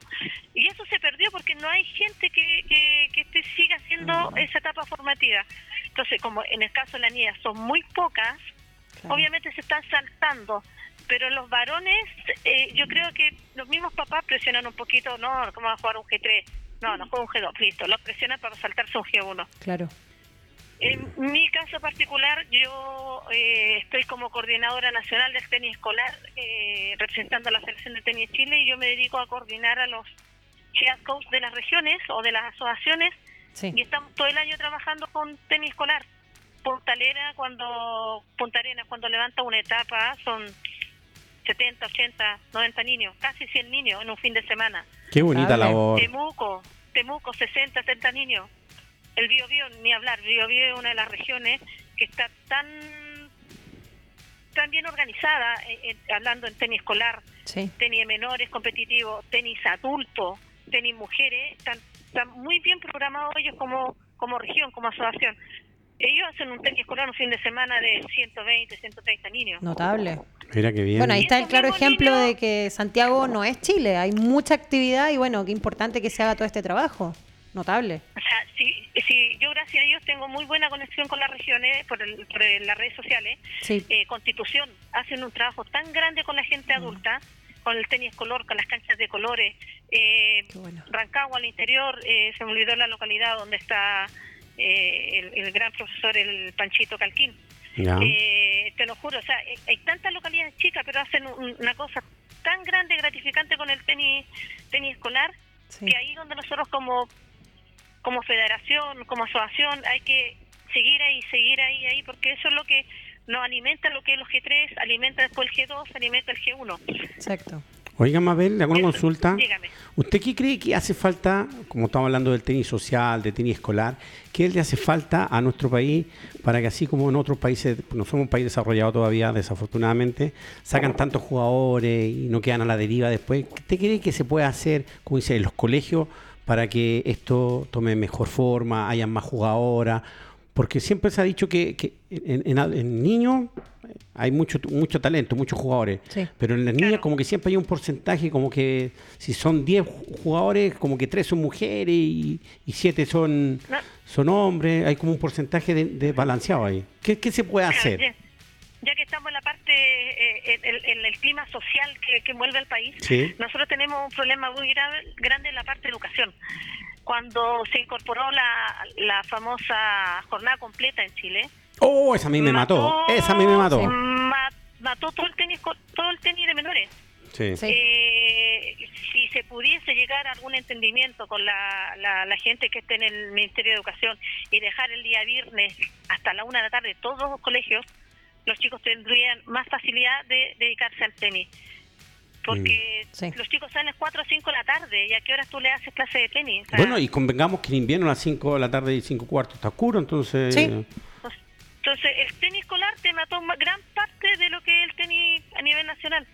Y eso se perdió porque no hay gente que, que, que te siga haciendo esa etapa formativa. Entonces, como en el caso de las niñas son muy pocas, Claro. obviamente se están saltando. Pero los varones, eh, yo creo que los mismos papás presionan un poquito, no, ¿cómo va a jugar un G3? No, no juega un G2, listo, los presionan para saltarse un G1. Claro. En mi caso particular, yo eh, estoy como coordinadora nacional del tenis escolar, eh, representando a la Selección de Tenis Chile, y yo me dedico a coordinar a los head coach de las regiones o de las asociaciones, Sí. y estamos todo el año trabajando con tenis escolar. Punta Arena, cuando, Punta Arenas, cuando levanta una etapa, son 70, 80, 90 niños, casi 100 niños en un fin de semana. Qué bonita Hable. labor. Temuco, Temuco, 60, 70 niños. El Bío Bío, ni hablar, Bío Bío es una de las regiones que está tan tan bien organizada, eh, eh, hablando en tenis escolar, Sí. tenis de menores competitivo, tenis adulto, tenis mujeres, están, están muy bien programados ellos como, como región, como asociación. Ellos hacen un tenis escolar un fin de semana de 120, 130 niños. Notable. Mira qué bien. Bueno, ahí está el claro ejemplo niños- de que Santiago no es Chile. Hay mucha actividad y bueno, qué importante que se haga todo este trabajo. Notable. O sea, si, si yo gracias a Dios tengo muy buena conexión con las regiones por, el- por el- las redes sociales, Sí. eh, Constitución hacen un trabajo tan grande con la gente Mm. adulta, con el tenis color, con las canchas de colores. Eh, Qué bueno. Rancagua al interior, eh, se me olvidó la localidad donde está eh, el, el gran profesor, el Panchito Calquín. Eh, te lo juro, o sea, hay tantas localidades chicas, pero hacen un- una cosa tan grande, gratificante con el tenis, tenis escolar, Sí. que ahí donde nosotros como como federación, como asociación, hay que seguir ahí, seguir ahí, ahí, porque eso es lo que nos alimenta lo que es los G3, alimenta después el G2, alimenta el G1. Exacto. Oiga, Mabel, le hago una consulta. dígame. ¿Usted qué cree que hace falta, como estamos hablando del tenis social, de tenis escolar, qué le hace falta a nuestro país para que así como en otros países, no somos un país desarrollado todavía, desafortunadamente, sacan tantos jugadores y no quedan a la deriva después? ¿Usted cree que se puede hacer, como dice, en los colegios para que esto tome mejor forma, hayan más jugadoras? Porque siempre se ha dicho que, que en, en- en niños hay mucho, mucho talento, muchos jugadores. Sí. Pero en las niñas como que siempre hay un porcentaje, como que si son 10 ju- jugadores, como que 3 son mujeres y, y 7 son, No. son hombres. Hay como un porcentaje de, de balanceado ahí. ¿Qué, qué se puede hacer? Ya, ya que estamos en la parte, eh, en, el- en el clima social que, que envuelve al país, Sí. nosotros tenemos un problema muy grave, grande en la parte de educación. Cuando se incorporó la, la famosa jornada completa en Chile, Oh, esa a mí me mató. Esa a mí me mató. ma- mató todo el tenis, todo el tenis de menores. Sí. Sí. Eh, si se pudiese llegar a algún entendimiento con la, la, la gente que esté en el Ministerio de Educación y dejar el día viernes hasta la una de la tarde todos los colegios, los chicos tendrían más facilidad de dedicarse al tenis. Porque Mm, sí. los chicos salen a las 4 o 5 de la tarde y a qué horas tú le haces clase de tenis. O sea, Bueno, y convengamos que en invierno a las 5 de la tarde y 5 cuartos está oscuro, entonces... Sí. Entonces, el tenis escolar te mató ma- gran parte de lo que es el tenis a nivel nacional.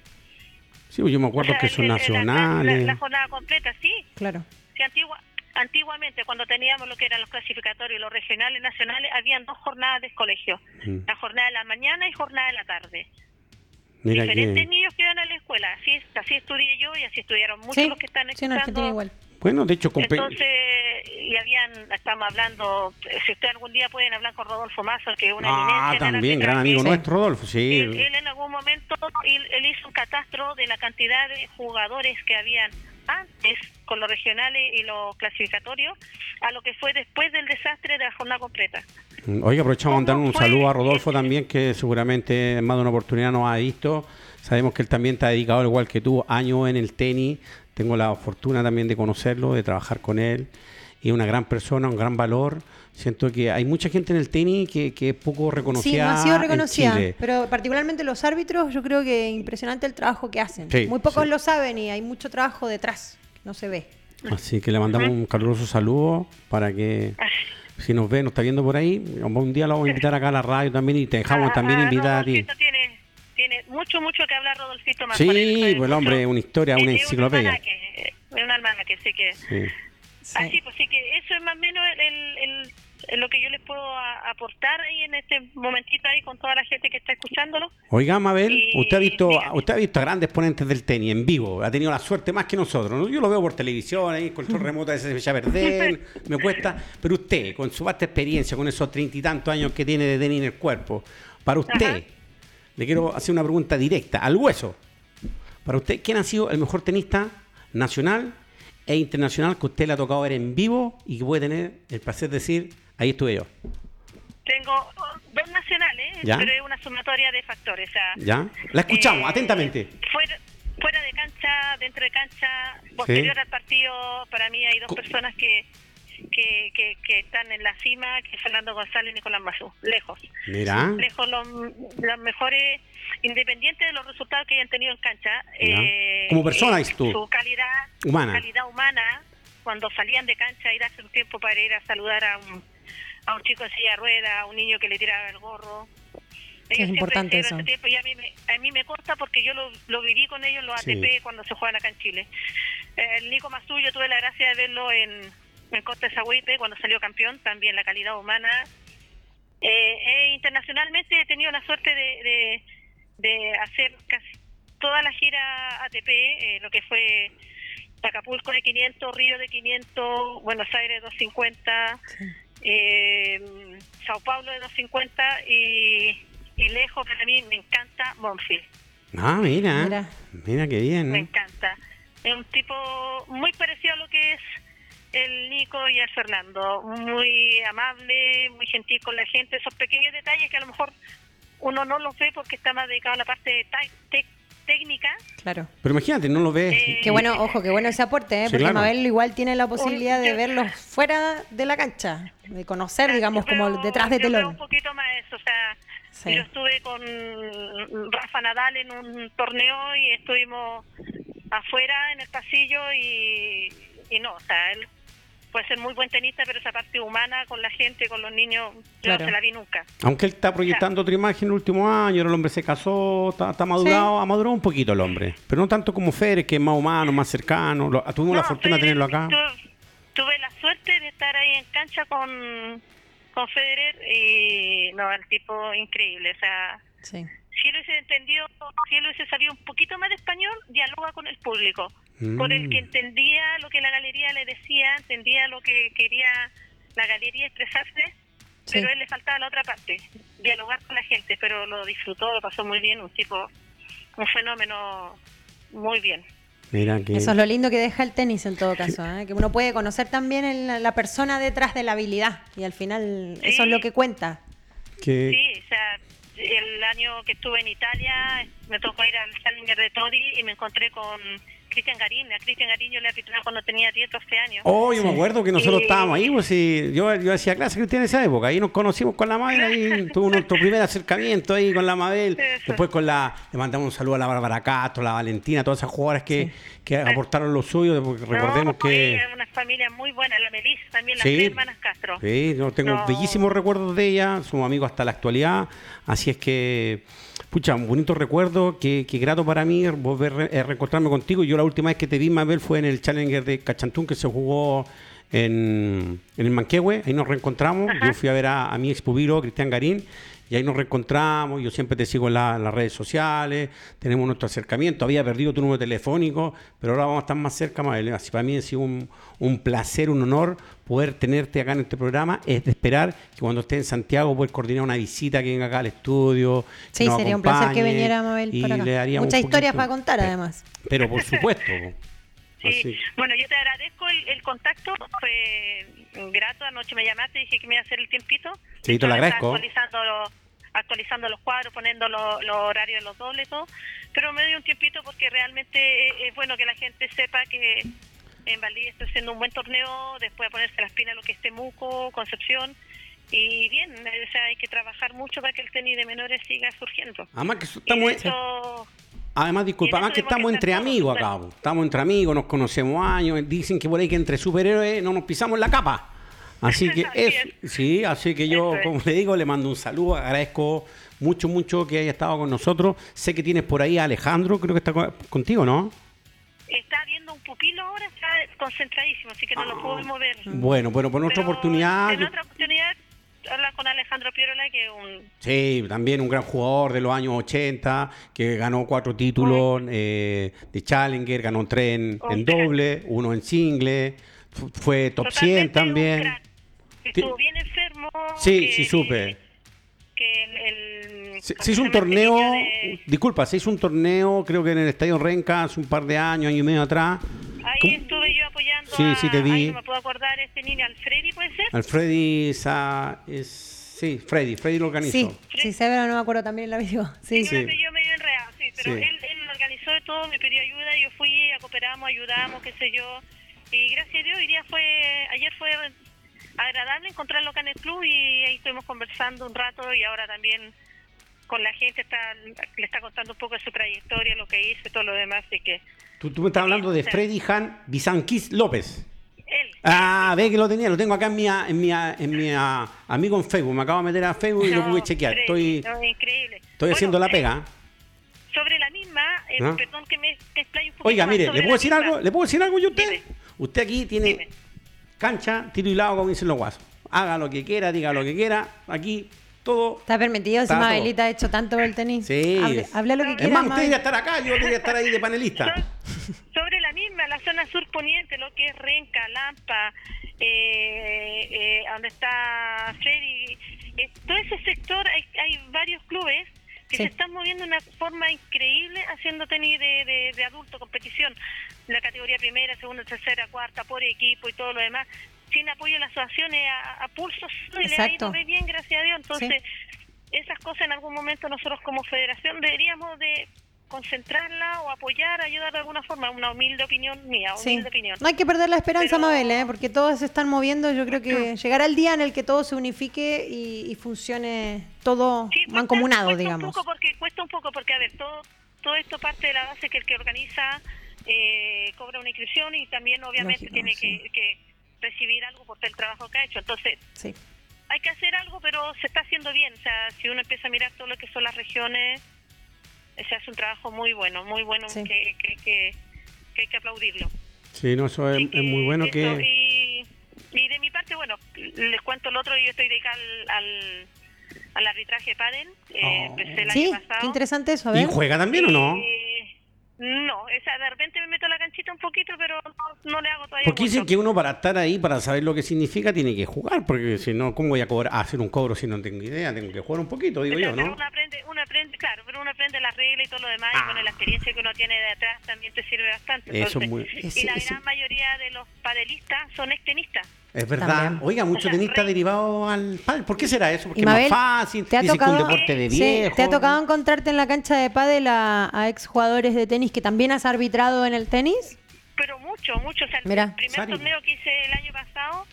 Sí, yo me acuerdo O sea, que son la- nacionales. La, la jornada completa, sí. Claro. Sí, antigua, antiguamente, cuando teníamos lo que eran los clasificatorios, los regionales, nacionales, habían dos jornadas de colegio. Mm. La jornada de la mañana y jornada de la tarde. Mira Diferentes que... niños que iban a la escuela. Así, así estudié yo y así estudiaron muchos Sí, los que están sí, en Argentina escuchando. igual. Bueno, de hecho, compe- Entonces, y habían, estamos hablando, si usted algún día pueden hablar con Rodolfo Mazo, que es una Ah, eminencia en el también, gran amigo nuestro, Rodolfo, sí. Él, él en algún momento él, él hizo un catastro de la cantidad de jugadores que habían antes con los regionales y los clasificatorios a lo que fue después del desastre de la jornada completa. Oiga, aprovechamos a mandar ¿Cómo un saludo a Rodolfo también, que seguramente en más de una oportunidad nos ha visto. Sabemos que él también está dedicado, al igual que tú, años en el tenis. Tengo la fortuna también de conocerlo, de trabajar con él. Y es una gran persona, un gran valor. Siento que hay mucha gente en el tenis que, que es poco reconocida. Sí, no ha sido reconocida, pero particularmente los árbitros, yo creo que impresionante el trabajo que hacen. Sí, Muy pocos sí. lo saben y hay mucho trabajo detrás, no se ve. Así que le mandamos un caluroso saludo para que, si nos ve, nos está viendo por ahí, un día lo vamos a invitar acá a la radio también y te dejamos Ah, también ah, invitar a ti. Rodolfito tiene, mucho, mucho que hablar Rodolfito. Sí, pues el mucho. hombre es una historia, una enciclopedia. Un almanaque, así que... Sí. Sí. Así, pues sí que eso es más o menos el, el- el- el- lo que yo les puedo a- aportar ahí en este momentito ahí con toda la gente que está escuchándolo. Oiga, Mabel, Y- usted ha visto, dígame. usted ha visto a grandes ponentes del tenis en vivo, ha tenido la suerte más que nosotros. ¿no? Yo lo veo por televisión, ahí, control remoto de ese Verdén, me cuesta, pero usted, con su vasta experiencia, con esos treinta y tantos años que tiene de tenis en el cuerpo, para usted, Ajá. Le quiero hacer una pregunta directa, al hueso. Para usted, ¿quién ha sido el mejor tenista nacional e internacional que usted le ha tocado ver en vivo y que puede tener el placer de decir, ahí estuve yo? Tengo oh, dos nacionales, ¿Ya? pero es una sumatoria de factores. O sea, ¿Ya? La escuchamos eh, atentamente. Fuera, fuera de cancha, dentro de cancha, posterior al partido, para mí hay dos Co- personas que, que, que, que están en la cima, que es Fernando González y Nicolás Mazú, lejos. Mira. lejos los, los mejores, independientes de los resultados que hayan tenido en cancha. eh, Como persona, eh, tú. Su calidad Humana. calidad humana, cuando salían de cancha, ir hace un tiempo para ir a saludar a un, a un chico en silla de ruedas, a un niño que le tiraba el gorro. es siempre importante eso. ese tiempo y a mí me, a mí me consta porque yo lo, lo viví con ellos en los Sí. ATP cuando se juegan acá en Chile. El Nico Mazú, yo tuve la gracia de verlo en, en Costa de Zahuipe cuando salió campeón, también la calidad humana. Eh, eh, internacionalmente he tenido la suerte de, de, de hacer casi toda la gira ATP, eh, lo que fue Acapulco de 500, Río de 500, Buenos Aires 250, eh, Sao Paulo de 250 y, y lejos para mí me encanta Monfield, Ah, mira. Mira. Mira, qué bien. me encanta. Es un tipo muy parecido a lo que es el Nico y el Fernando, muy amable, muy gentil con la gente, esos pequeños detalles que a lo mejor uno no los ve porque está más dedicado a la parte técnica. Claro. Pero imagínate, no lo ves. Eh, Qué bueno, ojo, qué bueno ese aporte, ¿eh? Sí, porque claro. Mabel igual tiene la posibilidad de verlos fuera de la cancha, de conocer, digamos, Yo como veo- detrás de yo veo telón. un poquito más eso, o sea, Sí. yo estuve con Rafa Nadal en un torneo y estuvimos afuera en el pasillo y, y no, o sea, él puede ser muy buen tenista, pero esa parte humana con la gente, con los niños, yo Claro. no se la vi nunca. Aunque él está proyectando otra imagen en el último año, el hombre se casó, está, está madurado, ha madurado un poquito el hombre. Pero no tanto como Férez, que es más humano, más cercano. Lo- tuvimos la fortuna de Federer, tenerlo acá. tu- tuve la suerte de estar ahí en cancha con, con Federer y no, el tipo increíble, o sea, Sí. si él hubiese entendido, si él hubiese sabido un poquito más de español, dialoga con el público. Por el que Mm. entendía lo que la galería le decía, entendía lo que quería la galería expresarse, Sí. pero a él le faltaba la otra parte, dialogar con la gente, pero lo disfrutó, lo pasó muy bien, un tipo, un fenómeno muy bien. Mira que. Eso es lo lindo que deja el tenis en todo caso, ¿eh? que uno puede conocer también el- la persona detrás de la habilidad y al final eso es lo que cuenta. que- Sí, o sea, el año que estuve en Italia me tocó ir al Challenger de Todi y me encontré con Cristian Garín. A Cristian Garín yo le arbitraba cuando tenía 10, 12 años. Oh, yo me acuerdo que nosotros Y- estábamos ahí, pues sí, yo, yo hacía clase cristiana en esa época, ahí nos conocimos con la Mabel, ahí tuvo nuestro primer acercamiento ahí con la Mabel, Eso. después con la, le mandamos un saludo a la Bárbara Castro, la Valentina, todas esas jugadoras que, que aportaron lo suyo, porque recordemos No, que... ella, una familia muy buena, la Melissa también, las Sí. tres hermanas Castro. Sí, yo tengo No. bellísimos recuerdos de ella, somos amigos hasta la actualidad, así es que pucha, un bonito recuerdo, que, que grato para mí volver a eh, reencontrarme contigo. Yo la última vez que te vi, Mabel, fue en el Challenger de Cachantún que se jugó en, en el Manquehue, ahí nos reencontramos. Yo fui a ver a, a mi ex Cristian Garín, y ahí nos reencontramos. Yo siempre te sigo en, la- en las redes sociales, tenemos nuestro acercamiento. Había perdido tu número telefónico, pero ahora vamos a estar más cerca, Mabel. Así para mí ha sido un, un placer, un honor poder tenerte acá en este programa. Es de esperar que cuando esté en Santiago poder coordinar una visita, que venga acá al estudio. Sí, nos sería un placer que viniera Mabel y para acá. le daríamos Muchas historias poquito- para contar, además. Pero por supuesto. Sí, bueno, yo te agradezco el, el contacto, fue grato, anoche me llamaste, dije que me iba a hacer el tiempito. Sí, te lo agradezco. Actualizando, los- actualizando los cuadros, poniendo los, los horarios de los dobles, todo. pero me doy un tiempito porque realmente es, es bueno que la gente sepa que en Valdivia estoy haciendo un buen torneo, después de ponerse las pilas lo que es Temuco, Concepción, y bien, o sea, hay que trabajar mucho para que el tenis de menores siga surgiendo. Además que estamos... eso- Además, disculpa, eso que estamos que entre amigos acá, estamos entre amigos, nos conocemos años, dicen que por ahí que entre superhéroes no nos pisamos la capa. Así que es, sí, así que yo, es. como le digo, le mando un saludo, agradezco mucho, mucho que haya estado con nosotros. Sé que tienes por ahí a Alejandro, creo que está co- contigo, ¿no? Está viendo un pupilo ahora, está concentradísimo, así que no lo puedo mover. Bueno, bueno, por otra oportunidad. En yo- otra oportunidad, hablar con Alejandro Pierola, que es un. Sí, también un gran jugador de los años 80, que ganó cuatro títulos eh, de Challenger, ganó tres en, en doble, uno en single, fu- fue top 100 totalmente también. Estuvo bien enfermo. Sí, que- sí supe. Que el. el Se, ¿cómo se hizo un torneo, de- disculpa, se hizo un torneo, creo que en el Estadio Renca hace un par de años, año y medio atrás. Ahí ¿Cómo? estuve yo apoyando. Sí, a- sí te vi. ay, no me puedo acordar, este niño, Alfredi, ¿puede ser? Al Freddy, Sa- es, sí, Freddy, Freddy lo organizó. Sí, sí, sé, pero no me acuerdo también el apellido. Sí, Sí, Sí. apellido medio enredado, sí, pero Sí. Él, él organizó de todo, me pidió ayuda, yo fui, cooperamos, ayudamos, qué sé yo, y gracias a Dios hoy día fue, ayer fue agradable encontrarlo acá en el club y ahí estuvimos conversando un rato y ahora también con la gente está le está contando un poco de su trayectoria, lo que hizo y todo lo demás, así que Tú, tú me estás hablando de. Freddy Han Bizanquis López. él, Ah, ve que lo tenía, lo tengo acá en mi, en mi, en mi ah, amigo en Facebook. Me acabo de meter a Facebook y lo pude chequear. Freddy, Estoy, no, increíble. estoy Bueno, haciendo la eh, pega. Sobre la misma, eh, ¿Ah? perdón que me, explaye un poquito Oiga, mire, ¿le puedo decir misma. algo? ¿Le puedo decir algo yo a usted? Dime. Usted aquí tiene Dime. Cancha, tiro y lado, como dicen los guasos. Haga lo que quiera, diga lo que quiera. Aquí todo. Está permitido si. Mabelita ha hecho tanto por el tenis. Sí. Hable, hable lo que Es quiera. más, usted debería estar acá, yo debería estar ahí de panelista. So- sobre la misma, la zona sur poniente, lo que es Renca, Lampa, eh, eh, donde está Freddy, eh, todo ese sector hay, hay varios clubes que Sí. se están moviendo de una forma increíble haciendo tenis de, de, de adulto, competición, la categoría primera, segunda, tercera, cuarta, por equipo y todo lo demás, sin apoyo de las asociaciones a, a pulso solo y le ha ido re bien, gracias a Dios. Entonces, esas cosas en algún momento nosotros como federación deberíamos de concentrarla o apoyar, ayudar de alguna forma, una humilde opinión mía, Sí. humilde opinión. No hay que perder la esperanza, Pero- Mabel, ¿eh? porque todos se están moviendo. Yo creo que <clears throat> llegará el día en el que todo se unifique y, y funcione todo Sí, cuesta- mancomunado, cuesta digamos. Un poco porque, cuesta un poco porque, a ver, todo, todo esto parte de la base que el que organiza eh, cobra una inscripción y también obviamente Lógico, tiene sí. que, que recibir algo por el trabajo que ha hecho. Entonces, Sí. hay que hacer algo, pero se está haciendo bien. O sea, si uno empieza a mirar todo lo que son las regiones, se hace un trabajo muy bueno, muy bueno Sí. que, que, que, que hay que aplaudirlo. Sí, no, eso es, muy bueno eso, que... Y, y de mi parte, bueno, les cuento lo otro, yo estoy dedicada al, al, al arbitraje pádel, eh, Oh. empecé el Sí, año pasado. qué interesante eso, a ¿Y juega también o no? Eh, no, esa, de repente me meto la canchita un poquito, pero no, no le hago todavía Porque dicen que uno para estar ahí, para saber lo que significa, tiene que jugar, porque si no, ¿cómo voy a cobrar, a hacer un cobro si no tengo idea? Tengo que jugar un poquito, digo O sea, yo, pero ¿no? uno aprende, uno aprende, claro, pero uno aprende las reglas y todo lo demás, Ah. y bueno, la experiencia que uno tiene de atrás también te sirve bastante. Eso Entonces, es muy- y la ese- gran mayoría de los padelistas son extenistas. Es verdad. También. Oiga, mucho sea, tenista derivado al pádel. ¿Por qué será eso? Porque Mabel, es más fácil. ¿te ha tocado, un deporte de sí, viejo. ¿te ha tocado encontrarte en la cancha de pádel a, a exjugadores de tenis que también has arbitrado en el tenis? Pero mucho, mucho. O sea, Mira. el primer Sari. torneo que hice el año pasado,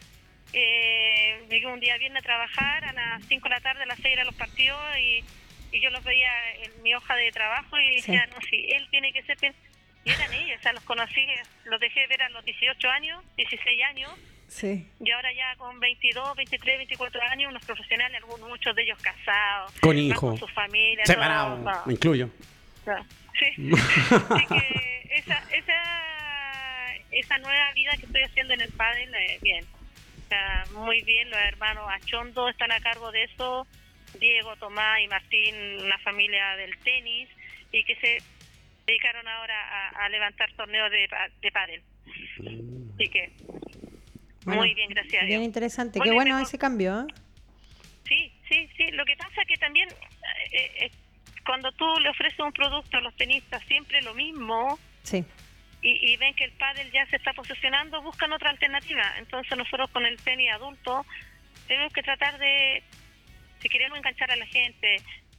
eh, llegué un día viernes a trabajar, a las 5 de la tarde, a las 6 eran los partidos y, y yo los veía en mi hoja de trabajo y decía, no, sí, él tiene que ser... bien". Y eran ellos, o sea, los conocí, los dejé ver a los 18 años, 16 años, Sí. Y ahora ya con 22, 23, 24 años, unos profesionales, algunos, muchos de ellos casados. Con hijos. Con sus familias. Separados, no, no. me incluyo. No, Sí. <laughs> Así que esa, esa, esa nueva vida que estoy haciendo en el pádel, eh, bien. O sea, muy bien, los hermanos Achondo están a cargo de eso, Diego, Tomás y Martín, una familia del tenis, y que se dedicaron ahora a, a levantar torneos de, de pádel. Así que, Bueno, muy bien, gracias a Bien interesante. Bueno, Qué bueno ese cambio, ¿eh? Sí, sí, sí. Lo que pasa que también eh, eh, cuando tú le ofreces un producto a los tenistas siempre lo mismo Sí. y, y ven que el pádel ya se está posicionando, buscan otra alternativa. Entonces nosotros con el tenis adulto tenemos que tratar de, si queremos enganchar a la gente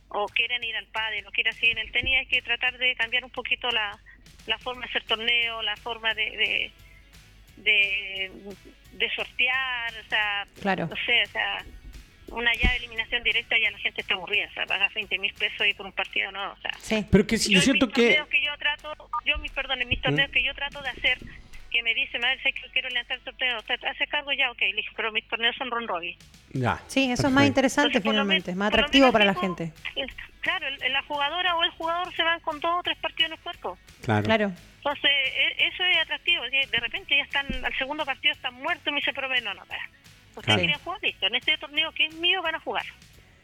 o quieren ir al pádel o quieren seguir en el tenis, hay que tratar de cambiar un poquito la, la forma de hacer torneo, la forma de... de de, de sortear, o sea, Claro. no sé, o sea, una llave de eliminación directa ya la gente está aburrida, o sea, pagas 20 mil pesos y por un partido no, o sea, Sí. Pero que si yo en siento mis que... yo trato, yo mis perdón, en mis torneos que yo trato de hacer, que me dice, madre, sé que quiero levantar el torneo, ¿usted hace cargo ya? Ok, listo, pero mis torneos son ron robin. Ya, Sí, eso es más interesante Entonces, finalmente, men- más atractivo para la gente. Claro, el- la jugadora o el jugador se van con dos o tres partidos en el cuerpo. Claro. Claro. Entonces, e- eso es atractivo. que De repente ya están, al segundo partido están muertos y me dice, pero ven, no, no, para. Ustedes Claro. quieren jugar, listo. En este torneo que es mío van a jugar.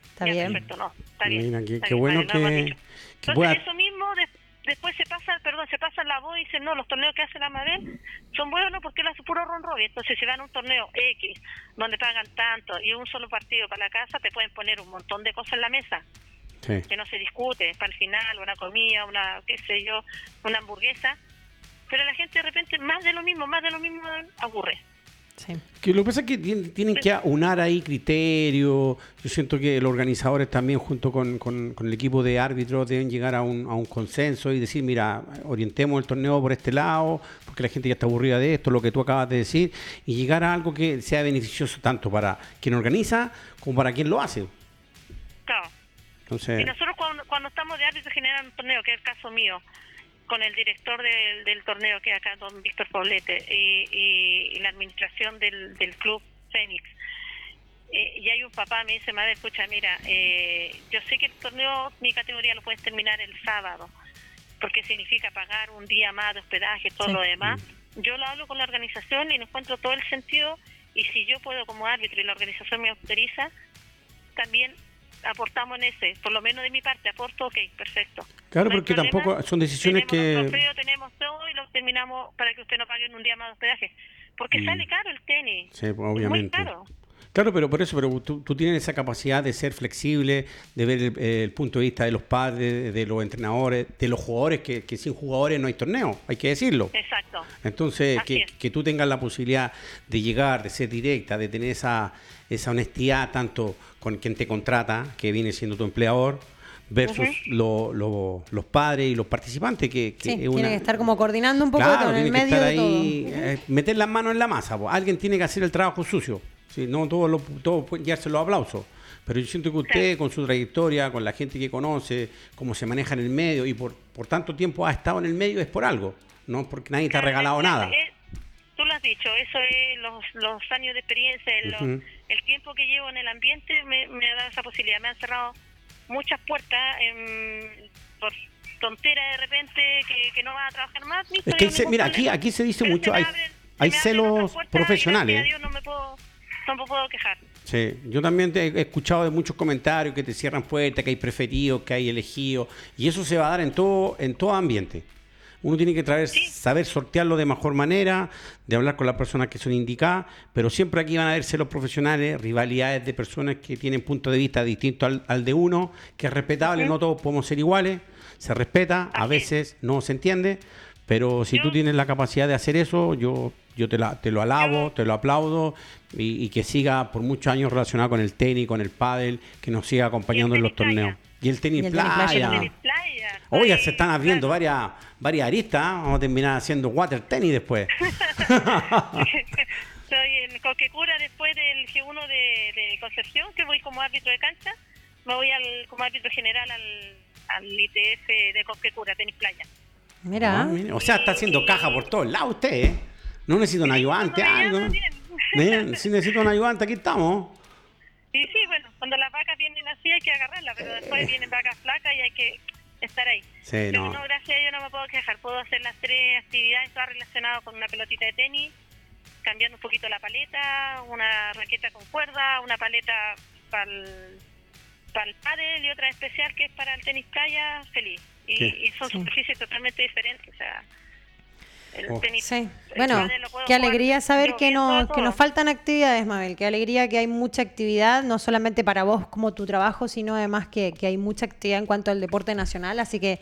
Está Ya, bien. Perfecto, no, está bien. Mira, qué, está qué bien, bueno no que, Entonces, pueda... eso mismo de- después se pasa, perdón, se pasa la voz y dicen, no, los torneos que hace la Mabel son buenos porque él hace puro ron robin. Entonces, si van a un torneo X, donde pagan tanto y un solo partido para la casa, te pueden poner un montón de cosas en la mesa Sí. que no se discute, para el final, una comida, una, qué sé yo, una hamburguesa. Pero la gente de repente, más de lo mismo, más de lo mismo, aburre. Sí. Que lo que pasa es que tien- tienen que unar ahí criterios. Yo siento que los organizadores también, junto con, con- con el equipo de árbitros, deben llegar a un, a un consenso y decir, mira, orientemos el torneo por este lado, porque la gente ya está aburrida de esto, lo que tú acabas de decir, y llegar a algo que sea beneficioso tanto para quien organiza como para quien lo hace. Claro. Entonces, Y nosotros cuando, cuando estamos de árbitro general un torneo, que es el caso mío, con el director del, del torneo, que es acá, don Víctor Poblete, y, y- y la administración del, del club Fénix. Eh, y hay un papá, me dice, madre, escucha, mira, eh, yo sé que el torneo, mi categoría lo puedes terminar el sábado, porque significa pagar un día más de hospedaje, todo Sí. lo demás. Yo lo hablo con la organización y no encuentro todo el sentido, y si yo puedo como árbitro y la organización me autoriza, también aportamos en ese, por lo menos de mi parte, aporto, ok, perfecto. claro, No porque problema, tampoco son decisiones tenemos que... tenemos todo y lo terminamos para que usted no pague en un día más de hospedaje. Porque Mm. sale caro el tenis. Sí, Es Muy obviamente. caro. Claro, pero por eso, pero tú, tú tienes esa capacidad de ser flexible, de ver el, el punto de vista de los padres, de los entrenadores, de los jugadores, que, que sin jugadores no hay torneo, hay que decirlo. Exacto. Entonces, que, es. que tú tengas la posibilidad de llegar, de ser directa, de tener esa, esa honestidad tanto con quien te contrata, que viene siendo tu empleador, versus lo- lo- los padres y los participantes, que, que Sí, es tiene una- que estar como coordinando un poco Claro, con el tiene que medio estar de todo. ahí, eh, meter las manos en la masa. po. Alguien tiene que hacer el trabajo sucio. Si no, todos lo, todos pueden llevarse los aplausos. Pero yo siento que usted, con su trayectoria, con la gente que conoce, cómo se maneja en el medio y por, por tanto tiempo ha estado en el medio, es por algo. No porque nadie te ha regalado nada. es- tú lo has dicho, eso es los, los años de experiencia, el, tiempo que llevo en el ambiente me, me ha dado esa posibilidad. Me han cerrado muchas puertas em, por tontera de repente que, que no vas a trabajar más. listo, Es que se- mira, aquí, problema. aquí se dice Pero mucho, se hay, se hay celos profesionales. Dios no me puedo, no me puedo quejar. Sí, yo también te he escuchado de muchos comentarios que te cierran puertas, que hay preferidos, que hay elegidos, y eso se va a dar en todo, en todo ambiente. Uno tiene que traer, Sí. saber sortearlo de mejor manera, de hablar con las personas que son indicadas, pero siempre aquí van a haber celos profesionales, rivalidades de personas que tienen puntos de vista distintos al, al de uno, que es respetable, no todos podemos ser iguales, se respeta, a Así veces no se entiende, pero si Yo- tú tienes la capacidad de hacer eso, yo, yo te, la- te lo alabo, Yo- te lo aplaudo y, y que siga por muchos años relacionado con el tenis, con el pádel, que nos siga acompañando en los torneos. Y el tenis Y el tenis playa. El tenis playa. Oye, Ay, se están abriendo claro. varias, varias aristas, ¿ah? vamos a terminar haciendo water tenis después. <laughs> <laughs> Estoy en Coquecura después del G1 de, de Concepción, que voy como árbitro de cancha. Me voy al, como árbitro general al, al ITF de Coquecura, tenis playa. Mira, Ah, mire, o sea, está haciendo caja por todos lados usted, ¿eh? No necesita un ayudante, me algo. ¿no? bien. ¿Eh? <laughs> Si necesito un ayudante, aquí estamos. Y sí, bueno, cuando las vacas vienen así hay que agarrarlas, pero después vienen vacas flacas y hay que estar ahí. Sí, Pero no. no, gracias a Dios no me puedo quejar. Puedo hacer las tres actividades, todas relacionadas con una pelotita de tenis, cambiando un poquito la paleta, una raqueta con cuerda, una paleta para el, para el pádel y otra especial que es para el tenis playa, feliz. Y, son Sí. superficies totalmente diferentes. O sea, el Oh. tenis. Sí, el bueno, qué alegría saber que, no, que nos faltan actividades, Mabel. Qué alegría que hay mucha actividad, no solamente para vos como tu trabajo, sino además que, que hay mucha actividad en cuanto al deporte nacional. Así que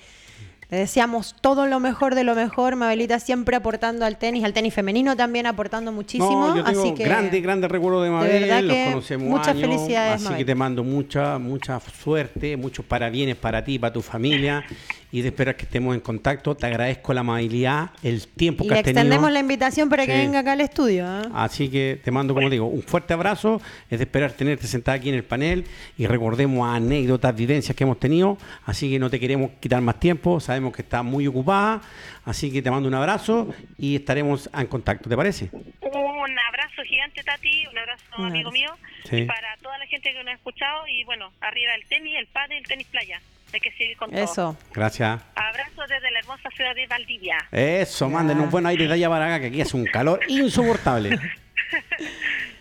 te deseamos todo lo mejor de lo mejor. Mabelita siempre aportando al tenis, al tenis femenino también aportando muchísimo. No, yo tengo así que grande, grande recuerdo de Mabel, los conocemos muchas años, felicidades, así Mabel. que te mando mucha, mucha suerte, muchos parabienes para ti, para tu familia y de esperar que estemos en contacto. Te agradezco la amabilidad, el tiempo y que has tenido. extendemos la invitación para que venga acá al estudio. ¿eh? Así que te mando, como digo, un fuerte abrazo. Es de esperar tenerte sentada aquí en el panel y recordemos anécdotas, vivencias que hemos tenido. Así que no te queremos quitar más tiempo. Sabemos que estás muy ocupada. Así que te mando un abrazo y estaremos en contacto. ¿Te parece? Un abrazo gigante, Tati, un abrazo, Un amigo mío, Sí. y para toda la gente que nos ha escuchado. Y bueno, arriba el tenis, el pádel, el tenis playa. Hay que seguir con todo. Eso. Gracias. Abrazo desde la hermosa ciudad de Valdivia. Eso, mándenos un buen aire de allá para acá, que aquí hace un calor <laughs> insoportable. <laughs>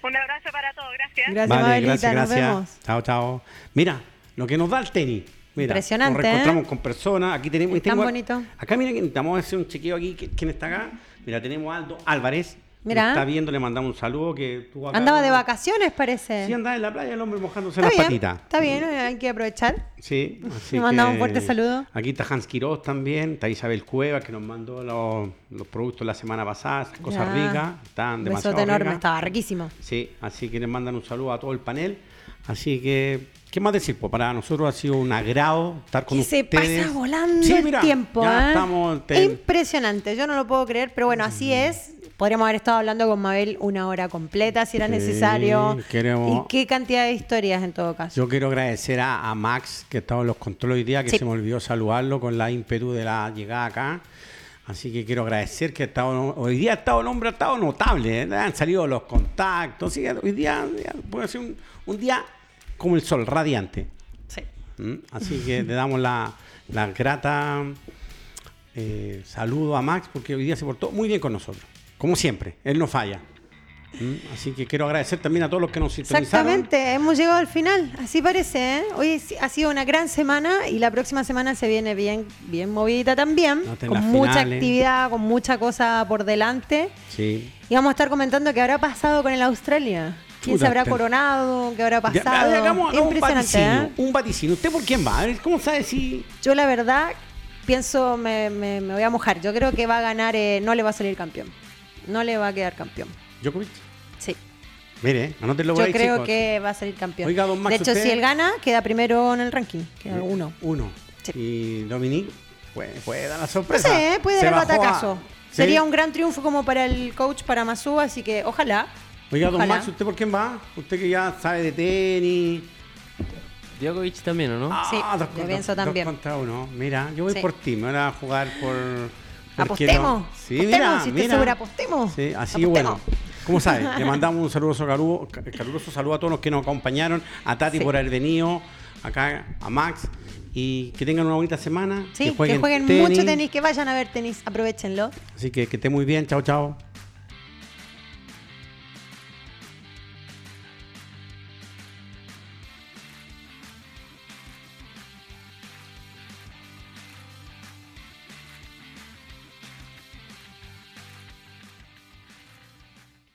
Un abrazo para todos, gracias. Gracias, vale, Mabelita. gracias, nos gracias. vemos. Chao, chao. Mira, lo que nos da el tenis. Mira, Impresionante, Nos reencontramos ¿eh? con personas. Aquí tenemos. Es tan tengo- bonito. Acá, miren, vamos a hacer un chequeo aquí. ¿qui- ¿Quién está acá? Mira, tenemos a Aldo Álvarez. Está viendo, le mandamos un saludo. que tú acá- Andaba de vacaciones, parece. Sí, andaba en la playa el hombre mojándose Está las bien, patitas. está bien, eh, hay que aprovechar. Sí, así Le mandamos un fuerte saludo. Aquí está Hans Quiroz también, está Isabel Cueva que nos mandó los, los productos la semana pasada, esas cosas Ya. ricas, están demasiado besote enorme, estaba riquísimo. Sí, así que les mandan un saludo a todo el panel. Así que, ¿qué más decir? Pues para nosotros ha sido un agrado estar con Que se ustedes. pasa volando Sí, el mira, tiempo, ya ¿eh? estamos te- Impresionante, yo no lo puedo creer, pero bueno, así es. Podríamos haber estado hablando con Mabel una hora completa si era Sí, necesario. queremos- Y qué cantidad de historias en todo caso. Yo quiero agradecer a, a Max, que estaba en los controles hoy día, que Sí. se me olvidó saludarlo con la ímpetu de la llegada acá. Así que quiero agradecer que ha estado, hoy día ha estado el hombre ha estado notable, ¿eh? han salido los contactos, sí, hoy día, día puede ser un, un día como el sol, radiante. Sí. ¿Mm? Así que le damos la, la grata eh, saludo a Max porque hoy día se portó muy bien con nosotros, como siempre, él no falla. ¿Mm? Así que quiero agradecer también a todos los que nos sintonizaron. Exactamente, hemos llegado al final, así parece. ¿eh? Hoy ha sido una gran semana y la próxima semana se viene bien, bien movidita también, Noten con mucha finales. actividad, con mucha cosa por delante. Sí. Y vamos a estar comentando qué habrá pasado con el Australia. ¿Quién se habrá coronado? ¿Qué habrá Ya, pasado? hagamos- hagamos un vaticino, ¿eh? un vaticino. ¿Usted por quién va? ¿Cómo sabe si...? Yo la verdad pienso, me, me- me voy a mojar. Yo creo que va a ganar, eh, no le va a salir campeón. No le va a quedar campeón. Djokovic. Sí. Mire, anótenlo por Yo ahí, creo chicos. que va a salir campeón. Oiga, don Max, de hecho, usted- si él gana, queda primero en el ranking. Queda uno. Uno. Sí. Y Dominique puede, puede dar la No sorpresa. sé, ¿eh? puede Se dar el a- batacazo. ¿Sí? Sería un gran triunfo como para el coach, para Masú, así que ojalá. Oiga, don Ojalá. Max, ¿usted por quién va? Usted que ya sabe de tenis. Djokovic también, ¿o no? Sí, Ah, dos yo pienso dos también. contra uno. Mira, yo voy Sí. por ti. Me voy a jugar por... porque Apostemos. no- Sí, Apostemos, mira, si mira. segura, apostemos. Sí, así que bueno. ¿Cómo sabe? <laughs> Le mandamos un saludoso caludo- ca- caluroso saludo a todos los que nos acompañaron, a Tati Sí. por haber venido, acá a Max, y que tengan una bonita semana. Sí, que jueguen, mucho tenis, que vayan a ver tenis, aprovechenlo. Así que que esté muy bien, chao, chao.